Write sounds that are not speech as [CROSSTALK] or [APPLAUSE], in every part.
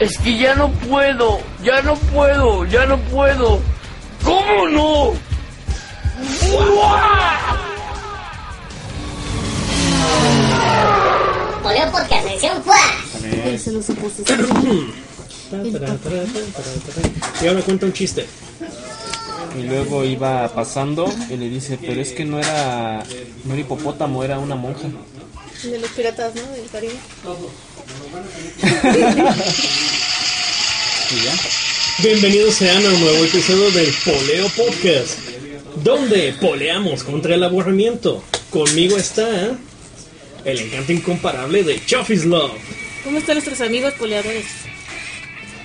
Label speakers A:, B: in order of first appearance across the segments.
A: Es que ya no puedo, ya no puedo, ya no puedo. ¿Cómo no?
B: ¡Fua!
C: Se los opuse. [CLEARS THROAT]
D: Y ahora cuenta un chiste.
E: Y luego iba pasando y le dice, pero es que no era, no era hipopótamo, era una monja.
C: De los piratas, ¿no? Del Caribe.
E: Y ya.
D: Bienvenidos sean a un nuevo episodio del Poleo Podcast, donde poleamos contra el aburrimiento. Conmigo está el encanto incomparable de Chuffy's Love.
C: ¿Cómo están nuestros amigos poleadores?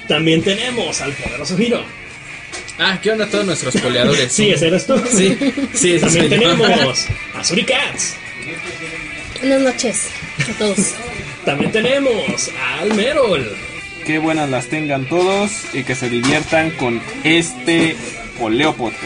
D: También tenemos al poderoso Hiro.
F: Ah, ¿qué onda todos nuestros poleadores? [LAUGHS]
D: Sí, ese eres tú.
F: Sí, sí, ese
D: También tenemos a Suricats.
C: Buenas noches a todos. [LAUGHS]
D: También tenemos al Merol.
E: Qué buenas las tengan todos y que se diviertan con este Poleo Podcast.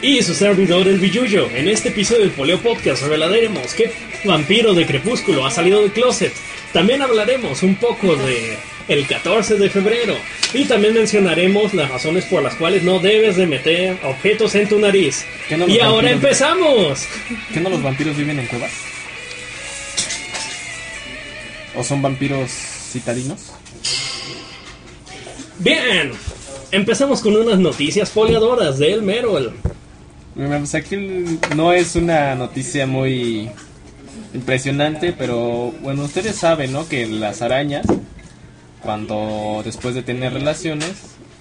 D: Y su servidor, el Billuyo. En este episodio del Poleo Podcast revelaremos qué vampiro de Crepúsculo ha salido del closet. También hablaremos un poco de el 14 de febrero. Y también mencionaremos las razones por las cuales no debes de meter objetos en tu nariz.
E: ¿Qué no
D: y ahora
E: vampiros?
D: empezamos.
E: ¿Qué no los vampiros viven en cuevas? ¿O son vampiros citadinos?
D: Bien, empezamos con unas noticias poleadoras del Merol.
E: Pues aquí no es una noticia muy impresionante, pero bueno, ustedes saben, ¿no? Que las arañas, cuando después de tener relaciones,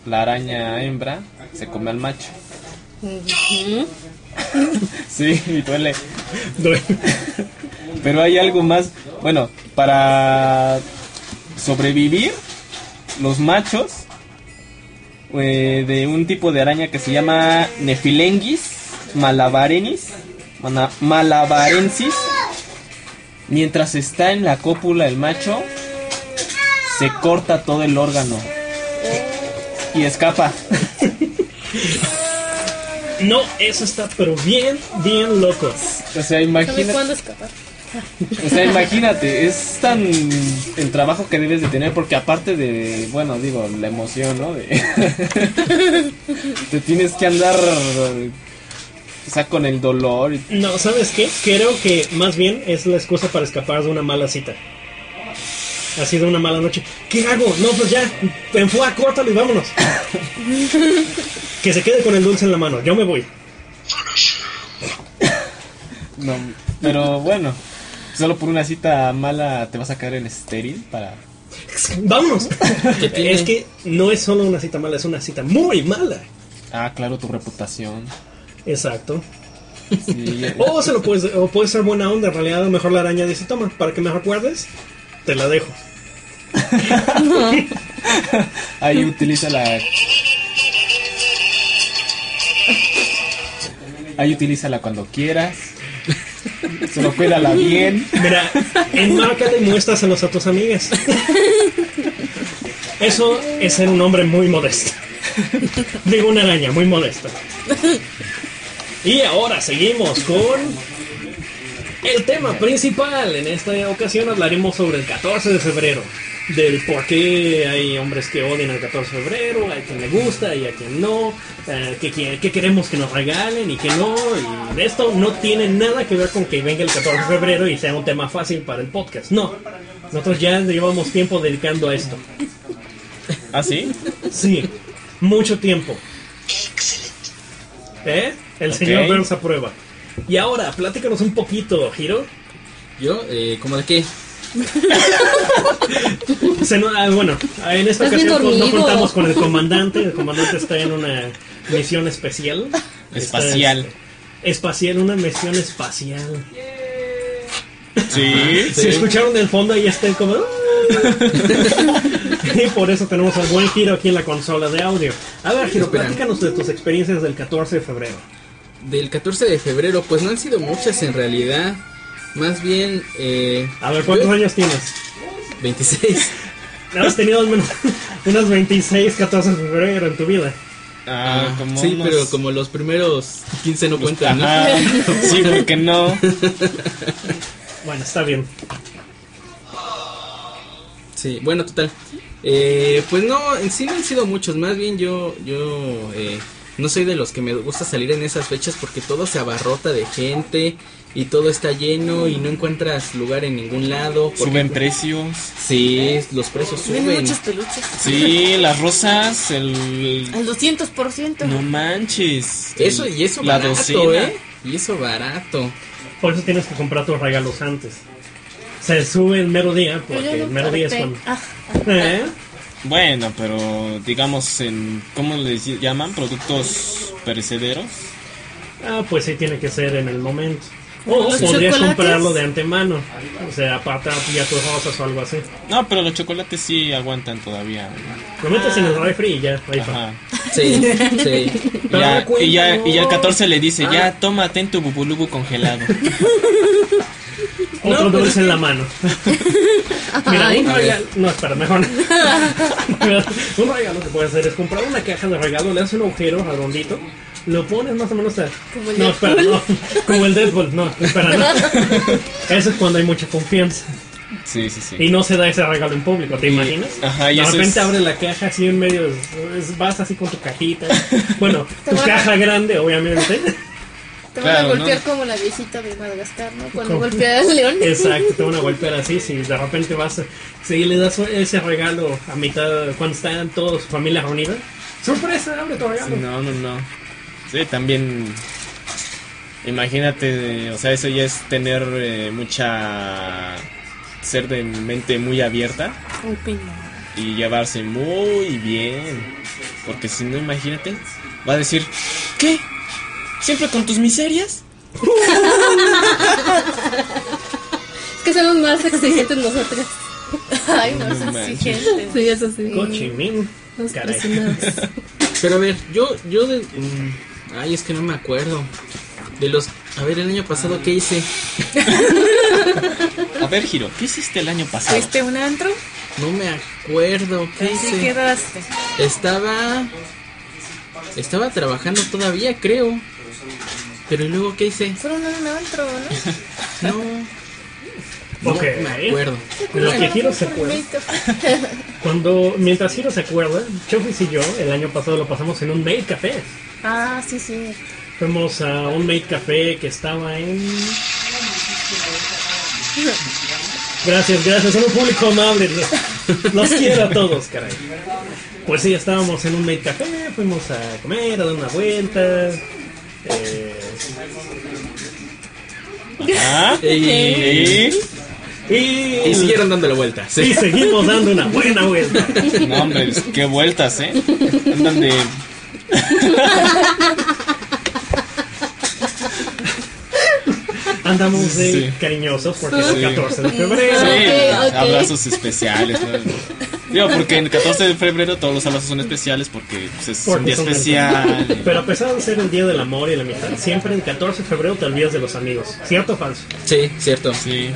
E: la araña hembra se come al macho. [LAUGHS] Sí, y duele. [LAUGHS] Pero hay algo más. Bueno, para sobrevivir, los machos eh, de un tipo de araña que se llama Nephilengis malabarenis, mana- malabarensis, mientras está en la cópula el macho, se corta todo el órgano y escapa.
D: No, eso está pero bien, bien loco.
E: O sea,
C: ¿Sabe
E: imagínate.
C: cuándo escapar?
E: O sea, imagínate, es tan el trabajo que debes de tener porque aparte de, bueno, digo, la emoción, ¿no? De- [LAUGHS] te tienes que andar, o sea, con el dolor. y-
D: No, ¿sabes qué? Creo que más bien es la excusa para escapar de una mala cita. Ha sido una mala noche. ¿Qué hago? No, pues ya, enfua, córtalo y vámonos. [LAUGHS] que se quede con el dulce en la mano. Yo me voy.
E: No, pero bueno, solo por una cita mala te vas a caer en estéril para...
D: ¡Vámonos! Es que no es solo una cita mala, es una cita muy mala.
E: Ah, claro, tu reputación.
D: Exacto.
E: Sí, [LAUGHS]
D: O se lo puedes, o puede ser buena onda. En realidad, a lo mejor la araña dice: Toma, para que me recuerdes, te la dejo. [LAUGHS]
E: ahí utiliza la... Ahí utilízala cuando quieras. Solo cuídala bien.
D: Mira, enmárcala y muéstraselos a tus amigas. Eso es ser un hombre muy modesto. Digo, una araña muy modesta. Y ahora seguimos con el tema principal. En esta ocasión hablaremos sobre el 14 de febrero. Del por qué hay hombres que odian el 14 de febrero, hay quien le gusta y a quien no, eh, que, que- que queremos que nos regalen y que no. Y esto no tiene nada que ver con que venga el 14 de febrero y sea un tema fácil para el podcast. No, nosotros ya llevamos tiempo dedicando a esto.
E: ¿Ah, sí?
D: Sí, mucho tiempo. ¿Eh? El
E: Ok.
D: señor Burns aprueba. Y ahora, pláticanos un poquito, Hiro.
F: ¿Yo? Eh, ¿Cómo de qué? [LAUGHS]
D: Se no- ah, bueno, en esta
C: Estás
D: ocasión pues, no
C: dormido.
D: contamos con el comandante. El comandante está en una misión especial. [LAUGHS] Está,
E: Espacial.
D: este, espacial, una misión espacial.
E: Sí.
D: Si escucharon del fondo, ahí está el como. [LAUGHS] y por eso tenemos al buen Hiro aquí en la consola de audio. A ver,
F: Espera.
D: platícanos de tus experiencias del 14 de febrero.
F: Del 14 de febrero, pues no han sido muchas en realidad. Más bien, eh,
D: A ver, ¿cuántos años tienes?
F: 26. [LAUGHS]
D: Has tenido al menos unas 26, 14 de febrero en tu vida.
E: Ah,
F: Ah,
E: como
F: sí,
E: unos-
F: pero como los primeros 15 no cuentan, ¿no?
E: Ajá. [LAUGHS] Sí, porque no. [LAUGHS]
D: Bueno, está bien.
F: Sí, bueno, total. Eh, pues no, en sí no han sido muchos. Más bien yo, yo eh, no soy de los que me gusta salir en esas fechas porque todo se abarrota de gente y todo está lleno y no encuentras lugar en ningún lado. porque-
E: Suben precios.
F: Sí, los precios
C: Vienen
F: suben.
C: muchos peluches.
E: Sí, las rosas, el...
C: Al 200%.
E: No manches.
F: Eso y eso
E: La
F: barato,
E: docena.
F: ¿eh? Y eso barato.
D: Por eso tienes que comprar tus regalos antes. Se sube el mero día, porque
C: yo
D: el
C: no
D: mero día es cuando...
C: Ah,
D: ¿Eh?
E: Bueno, pero digamos en... ¿Cómo les llaman? Productos perecederos.
D: Ah, pues sí tiene que ser en el momento. O
C: ¿Los
D: podrías
C: chocolates?
D: comprarlo de antemano. O sea, tus rosas o algo así.
E: No, pero los chocolates sí aguantan todavía.
D: Lo metes en el refri y ya.
E: Ajá.
F: Sí, sí.
E: Ya, y, ya, y ya el
D: no.
E: 14 le dice, ya tómate en tu bubulubu congelado. [LAUGHS]
D: Otro
F: No, pues
D: dulce en la mano. [LAUGHS] Mira,
C: Ay.
D: un regalo. No, espera, mejor. [LAUGHS] [LAUGHS] un regalo que puedes hacer es comprar una caja de regalo, le haces un agujero redondito, lo pones más o menos a.
C: Como el
D: no, espera, no. Como el Deadpool, no, espera, no. Eso es cuando hay mucha confianza.
E: Sí, sí, sí.
D: Y no se da ese regalo en público, ¿te imaginas?
E: Ajá, y
D: de repente
E: es-
D: abres la caja así en medio, es- vas así con tu cajita. Bueno, tu caja grande, obviamente.
C: Te van a golpear
E: ¿no?
C: como la viejita de Madagascar, ¿no? Cuando
D: ¿Cómo?
C: golpea al león. [LAUGHS]
D: Exacto, te van a golpear así, si de repente vas, a- si le das ese regalo a mitad, cuando están todos, su familia reunida. ¡Sorpresa! ¡Abre tu regalo!
E: No, no, no. Sí, también. Imagínate, o sea, eso ya es tener eh, mucha. ser de mente muy abierta
C: no.
E: y llevarse muy bien. Porque si no, imagínate, va a decir: ¿Qué? ¿Siempre con tus miserias?
C: Es que somos más exigentes nosotros.
G: Ay, no,
E: No
G: es
E: manches.
G: exigente.
C: Sí, eso sí.
D: Cochimín.
F: Pero a ver, yo, yo de... mm, ay, es que no me acuerdo. De los... A ver, el año pasado, ¿qué hice?
E: A ver, Giro, ¿qué hiciste el año pasado?
G: ¿Fuiste un antro?
F: No me acuerdo. ¿Qué
G: Así
F: hice?
G: quedaste.
F: Estaba... Estaba trabajando todavía, creo. Pero ¿y luego qué hice?
G: Fueron a un antro, ¿no?
F: No. [LAUGHS] No
D: Ok.
F: me acuerdo.
D: Lo que Hiro se acuerda. [LAUGHS] Cuando, mientras Hiro se acuerda, Chofis y yo el año pasado lo pasamos en un maid café.
G: Ah, sí, sí.
D: Fuimos a un maid café que estaba en. Gracias, gracias, son un público amable. Los quiero a todos, caray. Pues sí, estábamos en un maid café, fuimos a comer, a dar una vuelta. Eh,
E: ¿Ah?
F: Y,
D: y,
F: y siguieron dando la vuelta.
D: y
F: Sí.
D: seguimos dando una buena vuelta.
E: No, hombre, es- qué vueltas, ¿eh? Andan de.
D: Andamos de
E: Sí.
D: cariñosos porque es el
E: Sí.
D: 14 de febrero.
E: Sí, abrazos especiales. ¿no? Digo, porque el 14 de febrero todos los abrazos son especiales porque pues, es un día especial.
D: Pero a pesar de ser el día del amor y la amistad, siempre el 14 de febrero te olvidas de los amigos. ¿Cierto o falso?
F: Sí, cierto.
E: Sí.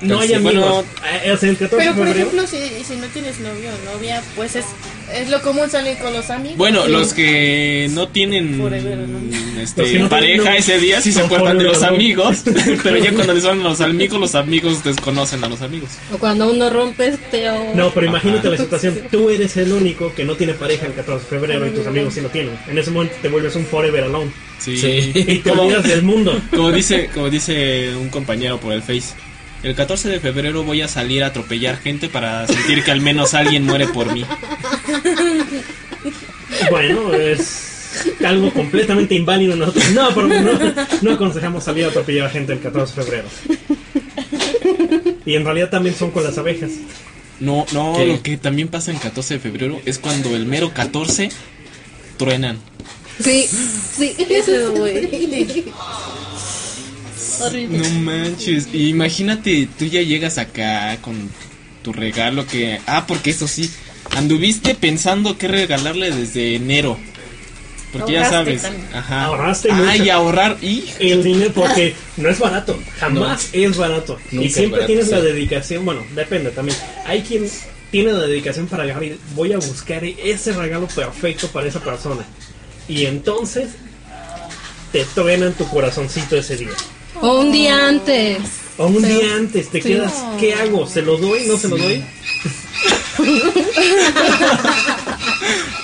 D: No hay amigos.
E: bueno,
D: Eh, o sea, el 14
G: Pero,
D: de
G: por
D: febrero.
G: ejemplo, si, si no tienes novio o novia, pues es, es lo común salir con los amigos.
E: Bueno,
G: Sí.
E: los que no tienen
G: Forever, ¿no?
E: este,
D: que no
E: pareja
D: tienen-
E: ese día sí se acuerdan de los amigos, [LAUGHS] pero ya cuando les van los amigos, los amigos desconocen a los amigos.
C: O cuando uno rompe, peor.
D: No, pero imagínate
E: Ajá.
D: la situación. Tú eres el único que no tiene pareja el 14 de febrero y tus amigos sí lo tienen. En ese momento te vuelves un forever alone.
E: Sí.
F: Sí.
D: Y te olvidas del mundo. [LAUGHS]
E: Como dice, como dice un compañero por el Face, el 14 de febrero voy a salir a atropellar gente para sentir que al menos alguien muere por mí. [LAUGHS]
D: Bueno, es algo completamente inválido nosotros. No, pero no, no aconsejamos salir a atropellar a gente el 14 de febrero. Y en realidad también son con las abejas.
E: No, no,
F: ¿Qué?
E: lo que también pasa en 14 de febrero es cuando el mero 14 truenan.
C: Sí, sí. [LAUGHS]
G: Eso, güey.
C: Horrible.
E: No manches, y imagínate, tú ya llegas acá con tu regalo que... Ah, porque eso sí, anduviste pensando qué regalarle desde enero. Porque ya sabes.
G: también.
E: Ajá.
D: Ahorraste
E: Ah,
D: mucho.
E: y ahorrar. Y...
D: El dinero, porque [LAUGHS] no es barato, jamás es barato. Y siempre
F: barato,
D: tienes la dedicación, bueno, depende también. Hay quien tiene la dedicación para agarrar y voy a buscar ese regalo perfecto para esa persona. Y entonces te truenan tu corazoncito ese día.
C: O un día antes.
D: O un día antes te
C: Sí.
D: quedas, ¿qué hago? ¿Se lo doy? ¿No se lo doy? [LAUGHS]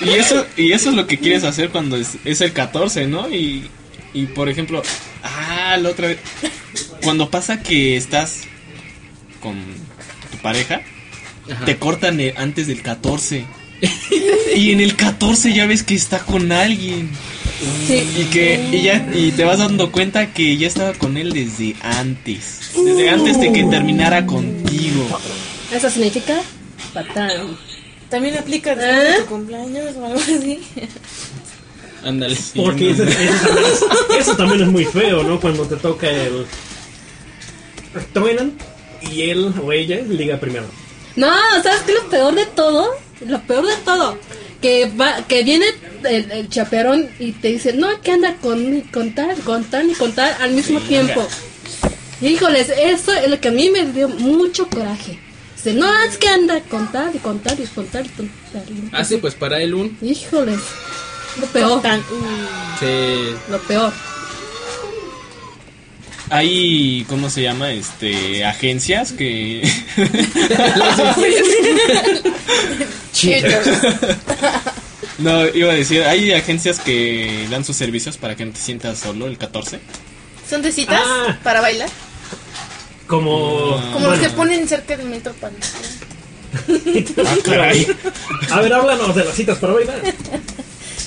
E: Y eso, y eso es lo que quieres hacer cuando es, es el 14, ¿no? Y, y por ejemplo, ah, la otra vez, cuando pasa que estás con tu pareja,
F: Ajá.
E: te cortan antes del 14. y en el 14 ya ves que está con alguien.
C: Sí.
E: Y que y ya y te vas dando cuenta que ya estaba con él desde antes. Desde antes de que terminara contigo.
C: Eso significa patán.
G: También aplica después de
C: ¿Eh?
G: tu cumpleaños o algo así.
F: Ándale. sí,
D: Porque eso también es muy feo, ¿no? Cuando te toca el... Truenan y él o ella liga primero.
C: No, ¿sabes qué lo peor de todo? Lo peor de todo. Que va, que viene el, el chaperón y te dice, no, que anda con, con tal, con tal y con tal al mismo tiempo. Híjoles, eso es lo que a mí me dio mucho coraje. Dice, no, es que anda con tal y con tal y con tal y con tal.
F: Ah, sí, pues para él un.
C: Híjoles, lo peor,
G: Tan,
F: Se...
C: lo peor.
E: Hay, ¿cómo se llama? Este, agencias que... no, iba a decir, hay agencias que dan sus servicios para que no te sientas solo el 14.
G: ¿Son de citas
D: Ah.
G: para bailar?
D: Como...
G: Como los que ponen cerca del metro para...
E: Ah, caray.
D: A ver, háblanos de las citas para bailar.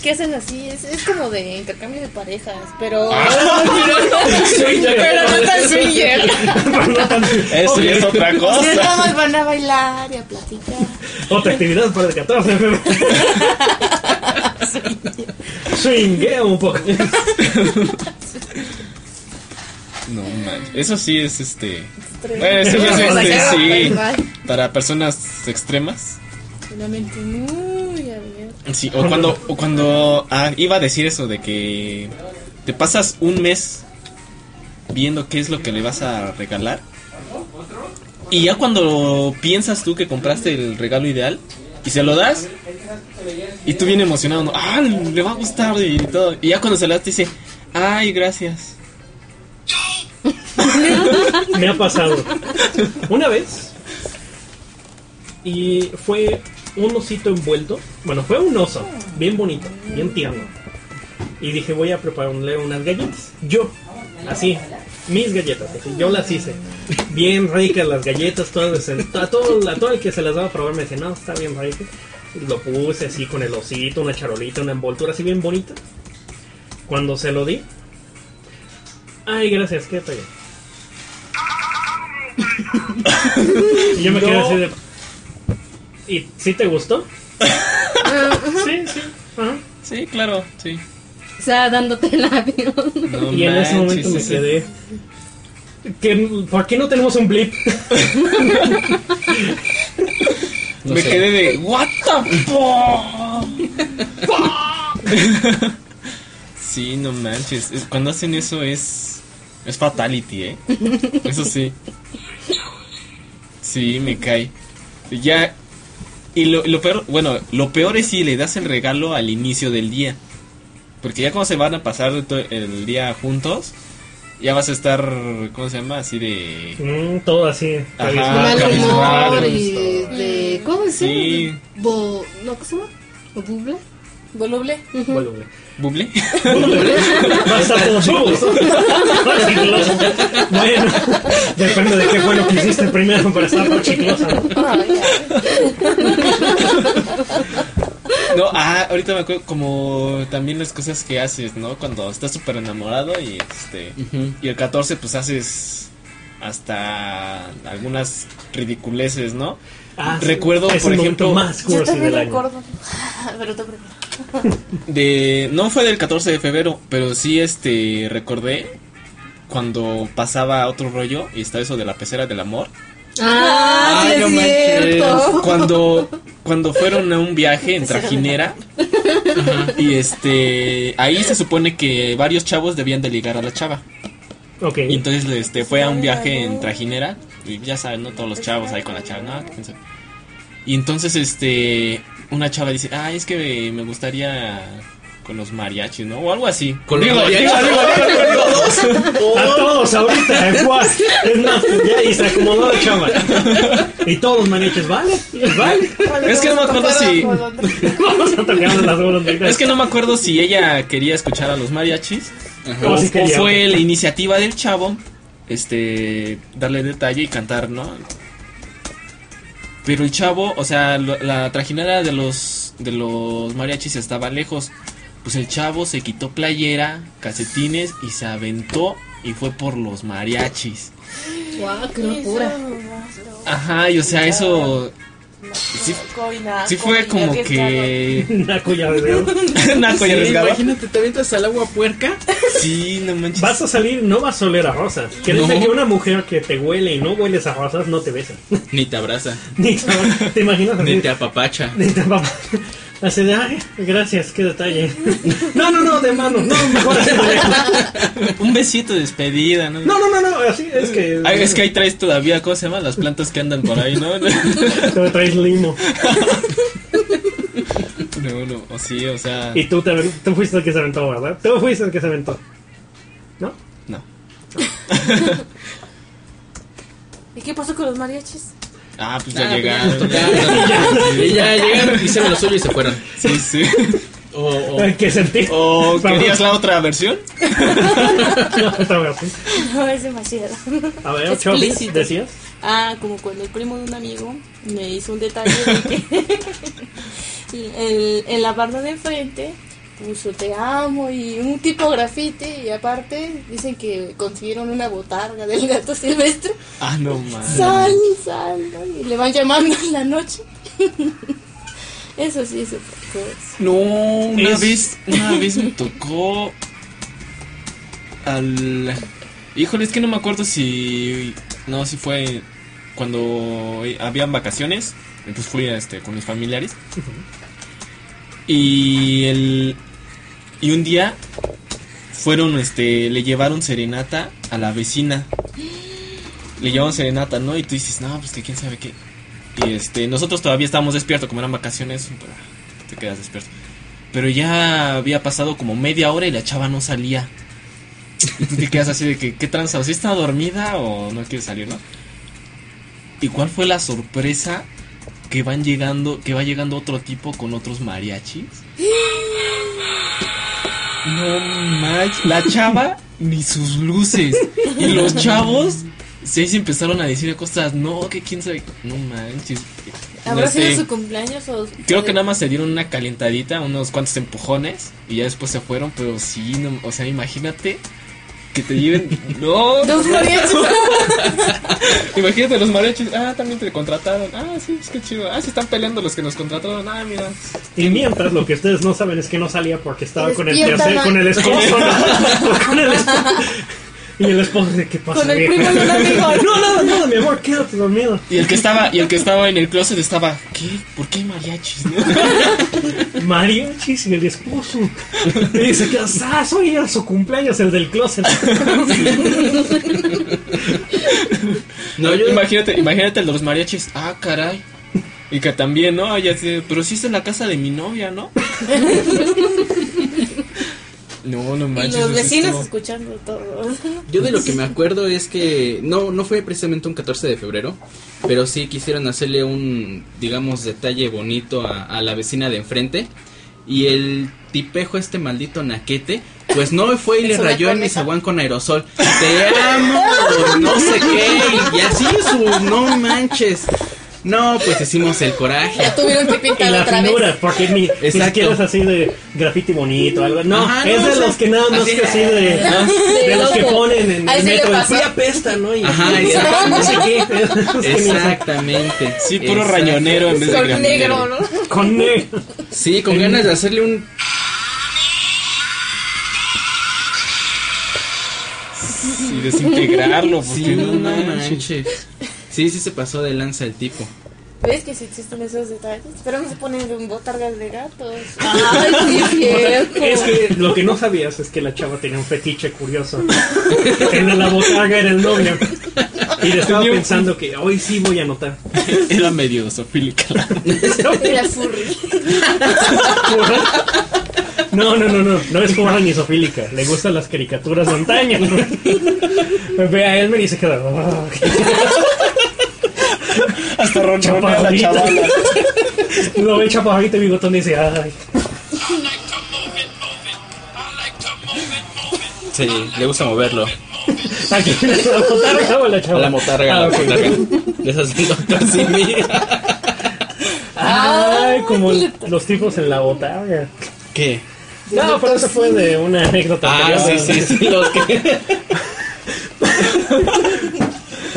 G: ¿Qué hacen así? Es, es como de intercambio de parejas, pero... [LAUGHS]
D: Swinger.
G: Pero no tan swinger. [LAUGHS]
E: Eso ya es otra
G: Ustedes nada
E: cosa.
G: más van a bailar y a platicar.
D: Otra actividad para el 14 de febrero. [LAUGHS] Swinguea un poco.
E: No manches. Eso sí es este. Bueno, eso ya es [LAUGHS] este, sí.
G: bye.
E: Para personas extremas.
G: Una mente muy abierta.
E: Sí, o cuando, o cuando ah, iba a decir eso de que te pasas un mes viendo qué es lo que le vas a regalar. Y ya cuando piensas tú que compraste el regalo ideal y se lo das, y tú bien emocionado, ¿no? ah, le va a gustar y todo. Y ya cuando se lo das te dice, ay, gracias.
D: Me ha pasado. Una vez. Y fue un osito envuelto. Bueno, fue un oso. Bien bonito. Bien tierno. Y dije, voy a prepararle unas galletas. Yo. Así. Mis galletas. yo las hice. Bien ricas las galletas. Todas, a, todo, a todo el que se las daba a probar me decía, no, está bien rico. Lo puse así con el osito, una charolita, una envoltura así bien bonita. Cuando se lo di. Ay, gracias, quédate bien. Y [LAUGHS] yo me quedé así de. ¿Y si te gustó? sí, sí. ajá.
E: Sí, claro, sí.
C: O sea, dándote el avión.
E: No
D: Y en ese momento me
E: sí.
D: quedé. ¿Que, ¿Por qué no tenemos un blip?
F: No
E: me
F: sé.
E: quedé de, ¿What the [LAUGHS] fuck? [LAUGHS] sí, no manches. es- cuando hacen eso es. Es fatality, ¿eh? Eso sí. Sí, me cae. Ya. Y lo, lo peor, bueno, lo peor es si le das el regalo al inicio del día. Porque ya cuando se van a pasar el día juntos, ya vas a estar, ¿cómo se llama? Así de...
D: Mm, todo así.
E: Ajá,
C: mal humor y de. ¿Cómo se llama?
E: Sí.
C: Bo, ¿No qué se llama? ¿O buble?
G: Voluble. [LAUGHS]
D: Voluble.
E: ¿Buble?
D: Va a estar todo chicloso. Chicloso. Bueno, depende de qué fue lo que hiciste primero para estar todo chiclosa. ¿no?
E: Ah, ahorita me acuerdo como también las cosas que haces, ¿no? Cuando estás súper enamorado y este
F: Ujú.
E: y el 14 pues haces hasta algunas ridiculeces, ¿no?
D: Ah.
E: Recuerdo,
D: Es
E: por ejemplo,
D: más
G: Yo
D: cursi
G: también
D: del año.
G: recuerdo. [LAUGHS] Pero tú primero.
E: De no fue del 14 de febrero, pero sí este recordé cuando pasaba otro rollo y está eso de la pecera del amor.
C: Ah, sí,
E: no
C: es
E: manches.
C: cierto.
E: Cuando cuando fueron a un viaje en trajinera y este ahí se supone que varios chavos debían de ligar a la chava.
D: Ok.
E: Y entonces este fue a un viaje en trajinera y ya saben, no todos los chavos ahí con la chava, no. Y entonces este una chava dice, "Ay, es que me gustaría con los mariachis, ¿no? O algo así.
F: Con
E: Digo,
F: los mariachis.
E: digo, digo, digo, digo,
D: A todos ahorita, en. Es más, ya y se acomodó la chava. Y todos los mariachis, vale, vale.
E: Es que no me acuerdo si-
D: Vamos a tocar las.
E: Es que no me acuerdo si ella quería escuchar a los mariachis
D: O
E: fue la iniciativa del chavo este darle detalle y cantar, ¿no? Pero el chavo, o sea, lo- la trajinera de los de los mariachis estaba lejos. Pues el chavo se quitó playera, calcetines y se aventó y fue por los mariachis.
C: Guau, qué locura.
E: Ajá, y o sea, eso sí, sí fue como que [LAUGHS]
D: Naco de dedo. [LAUGHS]
E: Naco y
F: Sí,
E: arriesgado.
F: imagínate, te avientas al agua puerca.
E: Sí, no manches.
D: Vas a salir, no vas a oler a rosas. Que dice
F: No.
D: que una mujer que te huele y no hueles a rosas no te besa.
F: Ni te abraza, [LAUGHS]
D: Ni te, ¿te imaginas
F: ni te apapacha.
D: Ni te papá. Así de, ay, gracias, qué detalle. [LAUGHS] No, no, no, de mano, no, mejor así de.
E: Un besito de despedida, ¿no?
D: No, no, no, no, así es que.
E: Ay, es que ahí traes todavía, ¿cómo se llaman? Las plantas que andan por ahí, ¿no? [LAUGHS]
D: Te traes limo.
E: No, [LAUGHS] no, o sí, o sea.
D: Y tú, te, tú fuiste el que se aventó, ¿verdad? Tú fuiste el que se aventó. ¿No?
E: No.
G: ¿Y qué pasó con los mariachis?
E: Ah, pues ya
F: Ah, pues ya
E: llegaron.
F: tocaron. Y ya [LAUGHS] llegaron, hicieron lo suyo y se fueron.
E: Sí, sí.
F: O, o- [LAUGHS]
D: ¿Qué sentí?
E: ¿O querías la otra versión? [LAUGHS]
D: No, otra.
G: No, es demasiado.
D: A ver,
G: Explícito.
D: decías.
G: Ah, como cuando el primo de un amigo me hizo un detalle de que el- en la barra de enfrente puso te amo y un tipo grafite y aparte dicen que consiguieron una botarga del gato silvestre.
E: Ah, no mames.
G: Sal, sal, ¿no? y le van llamando en la noche. [LAUGHS] Eso sí, eso fue.
E: No, una
D: Es-
E: vez, una [LAUGHS] vez me tocó al Híjole, es que no me acuerdo si no, si fue cuando habían vacaciones, entonces fui este con mis familiares. Y el y un día fueron este le llevaron serenata a la vecina. Le llevaron serenata, ¿no? Y tú dices, "No, pues que quién sabe qué." Y este, nosotros todavía estábamos despiertos, como eran vacaciones, te quedas despierto. Pero ya había pasado como media hora y la chava no salía. Y te quedas así de que, ¿qué tranza? ¿O si está dormida o no quiere salir, no? ¿Y cuál fue la sorpresa? Que van llegando, que va llegando otro tipo con otros mariachis. No manches, la chava ni sus luces. Y los chavos se se empezaron a decir cosas, no, que quién sabe. No manches.
G: ¿Habrá
E: Este,
G: sido su cumpleaños o.?
E: Creo que nada más se dieron una calentadita, unos cuantos empujones y ya después se fueron, pero sí, no, o sea, imagínate que te lleven. No,
G: Dos mariachis. [LAUGHS]
E: imagínate los mariachis. Ah, también te contrataron. Ah, sí, es que chido. Ah, se están peleando los que nos contrataron. Ah, mira.
D: Y mientras, lo que ustedes no saben es que no salía porque estaba con el tercer, con el esposo. ¿no? [LAUGHS] con el esposo. [LAUGHS] Y el esposo de qué pasa,
G: Con el primo de un amigo.
D: No, nada, nada, mi amor, quédate dormido.
E: Y el que estaba, y el que estaba en el closet estaba, ¿qué? ¿Por qué hay mariachis? no? [LAUGHS]
D: Mariachis y el esposo. Y se queda, ah, soy era su cumpleaños, el del closet. [LAUGHS]
F: No, yo
E: imagínate, imagínate el de los mariachis. Ah, caray. Y que también, ¿no? Ya sé, pero sí es en la casa de mi novia, ¿no? [LAUGHS] No, no
G: Y
E: manches.
G: los vecinos
E: estuvo-
G: escuchando todo.
F: Yo de lo que [LAUGHS] me acuerdo es que no, no fue precisamente un 14 de febrero, pero sí quisieron hacerle un, digamos, detalle bonito a, a la vecina de enfrente. Y el tipejo, este maldito naquete, pues no fue y le
G: ¿Es una
F: rayó en mi zaguán con aerosol. Te amo, no sé qué, y así su, no manches. No, pues hicimos el coraje.
G: Ya tuvieron que
D: Y
G: pintar
D: la
G: otra
D: finura,
G: vez.
D: porque ni, ni siquiera es así de graffiti bonito, algo. No,
F: Ajá,
D: es
F: no,
D: de
F: o sea,
D: los que nada más
F: así-
D: que así de, de, los que ponen en el metro. Sí apesta, ¿no? Y,
F: Ajá,
D: y-
F: exacto.
D: no sé qué.
F: Exactamente.
E: Sí, puro
F: Exacto.
E: rañonero en vez de
G: Con negro, ¿no?
D: Con negro.
F: Sí, con ganas de hacerle un
E: Y desintegrarlo, porque
F: Sí,
E: no
F: no
E: manches.
F: manches. Sí, sí se pasó de lanza el tipo.
G: ¿Ves que sí existen esos detalles? Pero no se ponen en botargas de gatos. [LAUGHS]
C: Ay, sí, es [LAUGHS] cierto.
D: Es que lo que no sabías es que la chava tenía un fetiche curioso. [LAUGHS] En la botarga era el novio. Y le estaba
E: un-
D: pensando que hoy sí voy a anotar.
E: Era medio zoofílica.
G: Era furry.
D: No, no, no, no, no es como nisofílica. Le gustan las caricaturas de antaño. Me ve a Elmer y se queda.
E: Hasta ronronea la chavala. [LAUGHS]
D: Lo ve chaparrito y bigotón y dice, ay.
F: Sí, le gusta moverlo. [LAUGHS]
D: Aquí la botarga o la
F: A
D: chavala.
F: la motarga,
D: Ah,
F: la
D: ok.
F: motarga. Doctor [LAUGHS] Simi.
D: Ay, como los tipos en la botarga.
F: ¿Qué?
D: No, pero eso fue de una anécdota.
F: Ah,
D: anterior.
F: sí, sí, sí, los que...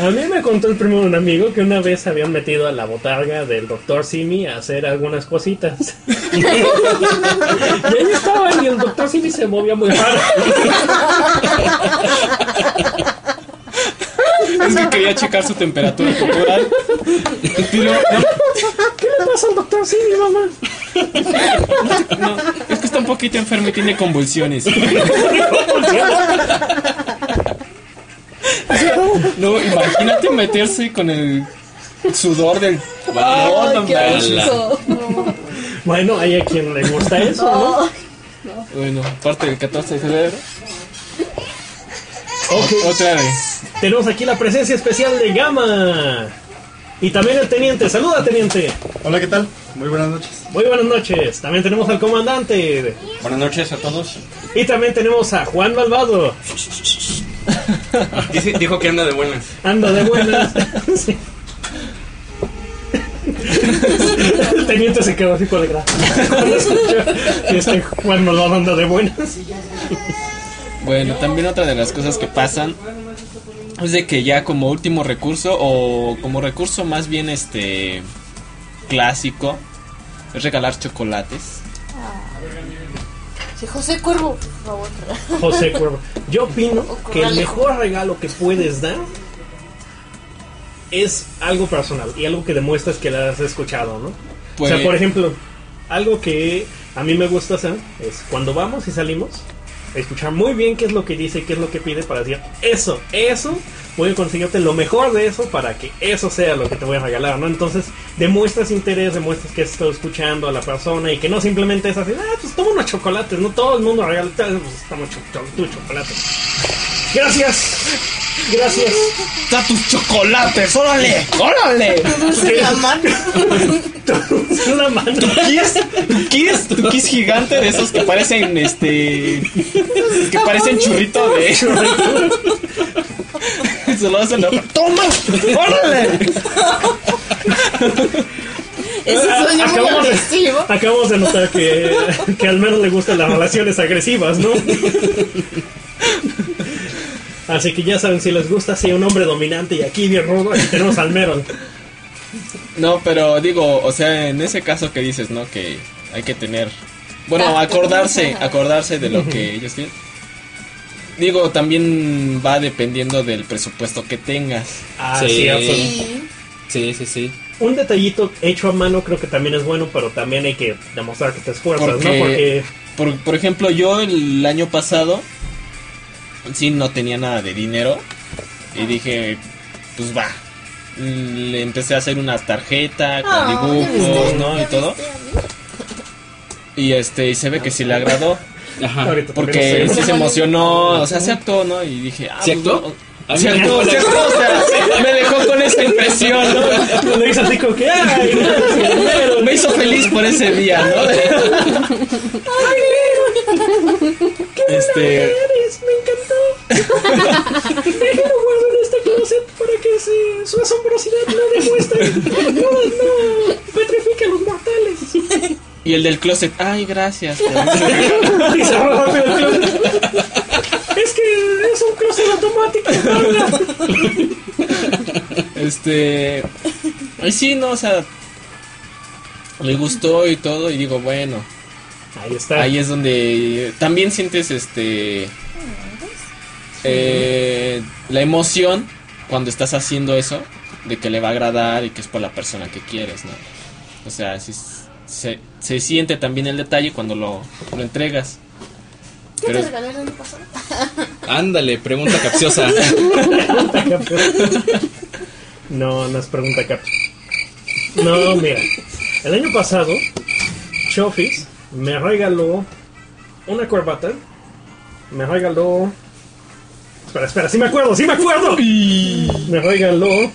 D: A mí me contó el primo de un amigo que una vez habían metido a la botarga del doctor Simi a hacer algunas cositas. [LAUGHS] y ahí estaban y el doctor Simi se movía muy raro.
E: Es que quería checar su temperatura corporal.
D: ¿Qué le pasa al doctor Simi, mamá?
E: no, es que está un poquito enfermo y tiene convulsiones. [LAUGHS] No, imagínate meterse con el sudor del. No, no.
D: Bueno, hay a quien le gusta eso, ¿no?
E: Bueno, parte del 14 de febrero.
D: Ok.
E: Otra vez.
D: Tenemos aquí la presencia especial de Gama. Y también el teniente. Saluda, teniente.
H: Hola, ¿qué tal? Muy buenas noches.
D: Muy buenas noches. También tenemos al comandante.
H: Buenas noches a todos.
D: Y también tenemos a Juan Malvado.
F: Dice- dijo que anda de buenas.
D: Anda de buenas. [LAUGHS] Sí. El teniente se quedó así por. Cuando escuchó que este Juan Malvado anda de buenas.
E: Bueno, también otra de las cosas que pasan es de que ya como último recurso o como recurso más bien este clásico es regalar chocolates.
G: Sí, José Cuervo, por favor.
D: José Cuervo. Yo opino que el mejor regalo que puedes dar es algo personal y algo que demuestras que lo has escuchado, ¿no?
E: Pues-
D: O sea, por ejemplo, algo que a mí me gusta hacer es cuando vamos y salimos, escuchar muy bien qué es lo que dice, qué es lo que pide para decir, eso, eso, voy a conseguirte lo mejor de eso para que eso sea lo que te voy a regalar, ¿no? Entonces, demuestras interés, demuestras que has estado escuchando a la persona y que no simplemente es así, ah, pues toma unos chocolates, no todo el mundo regala, pues toma cho- cho- tu chocolate. Gracias, gracias.
E: ¡Da tus chocolates! ¡Órale! ¡Órale!
G: la mano. [LAUGHS]
D: Una mano.
E: ¿Kiss? ¿Tu kiss? ¿Tu kiss gigante de esos que parecen este. que parecen churrito de. [LAUGHS] Se lo hacen. ¡Toma! ¡Órale!
G: Ese sueño muy
D: Acabamos de-
G: agresivo.
D: Acabamos de notar que, que al menos le gustan las relaciones agresivas, ¿no? Así que ya saben, si les gusta, si un hombre dominante y aquí bien rudo, aquí tenemos al Meron.
E: No, pero digo, o sea, en ese caso que dices, ¿no? Que hay que tener. Bueno, acordarse, acordarse de lo que ellos tienen. Digo, también va dependiendo del presupuesto que tengas.
D: Ah,
F: Sí.
D: sí, absolutamente.
G: Sí.
F: Sí, sí.
D: Un detallito hecho a mano creo que también es bueno, pero también hay que demostrar que te esfuerzas, ¿no?
E: Porque-
D: Porque
E: Por, por ejemplo, yo el año pasado sí no tenía nada de dinero y dije, pues va. Le empecé a hacer una tarjeta con
G: Ah,
E: dibujos, ¿no?
G: ¿ya
E: Y todo. Y este, y se ve que sí le agradó.
F: Ajá.
D: ahorita
E: Porque sí
D: sé.
E: se emocionó, o sea, se actuó, ¿no? Y dije, ah, se
F: la-
E: actuó, o sea, [LAUGHS] me dejó con esa impresión, ¿no?
D: Le dices así como que, ay. [LAUGHS]
E: Me hizo feliz por ese día, ¿no? [LAUGHS] Este,
D: eres, me encantó. Déjalo guardo en este closet para que se- su asombrosidad no demuestre, no, no petrifique a los mortales.
E: Y el del closet, ay, gracias. [LAUGHS]
D: Y se rápido el closet. Es que es un closet automático.
E: Este, sí, no, o sea, le gustó y todo y digo, bueno,
D: Ahí está.
E: ahí es donde también sientes este eh, la emoción cuando estás haciendo eso de que le va a agradar y que es por la persona que quieres, ¿no? O sea, sí se, se siente también el detalle cuando lo, lo entregas.
G: ¿Qué
E: Pero-
G: te regalé el año pasado? [LAUGHS]
F: Ándale, [LAUGHS] pregunta capciosa.
D: No, no es pregunta cap. No, mira. El año pasado, Chofis me regaló una corbata. Me regaló. Espera, espera, sí me acuerdo, sí me acuerdo. Me regaló.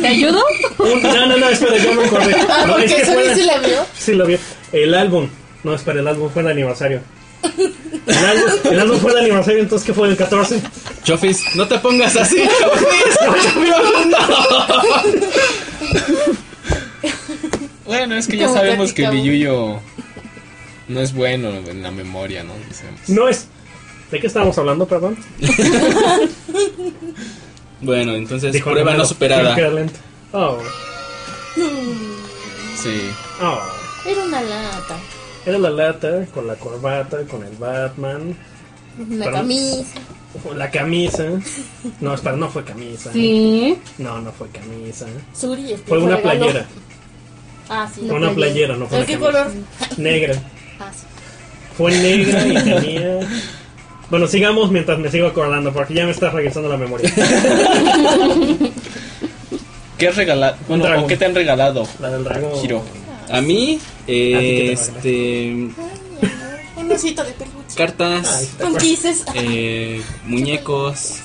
C: ¿Te ayudo?
D: un- no, no, no, espera, yo me acordé.
G: Ah,
D: No, es que fue-
G: sí la vio.
D: Sí, lo vi. El álbum. No, espera, el álbum fue de aniversario. El álbum, el álbum fue de aniversario, entonces ¿qué fue el 14?
F: Chofis, no te pongas así, [LAUGHS] Chofis.
E: Bueno, es que ya sabemos que mi Yuyo no es bueno en la memoria, ¿no? Dicemos.
D: No es. ¿De qué estábamos hablando, perdón? [LAUGHS]
F: Bueno, entonces,
D: Dijo
F: prueba no superada.
D: Oh,
E: Sí.
D: oh.
G: Era una lata.
D: Era la lata con la corbata, con el Batman, Perdón.
G: camisa.
D: la camisa. [LAUGHS] No, espera, no fue camisa.
C: Sí.
D: No, no fue camisa.
G: Suri.
D: Fue una
G: regalo.
D: playera.
G: Ah, sí.
D: Fue una playera, no fue
G: ¿De
D: una
G: qué
D: camisa.
G: color?
D: Negra. [LAUGHS]
G: Ah, sí.
D: Fue negra y [LAUGHS] tenía. Bueno, sigamos mientras me sigo acordando, porque ya me está regresando la memoria. [LAUGHS]
E: ¿Qué has regalado? Bueno,
D: dragón.
E: ¿o ¿qué te han regalado,
D: La del dragón.
E: Hiro?
F: A mí, eh,
D: ¿A ti qué te
F: este,
G: Un osito de peluche.
F: Cartas,
G: Con kisses.
F: eh, muñecos,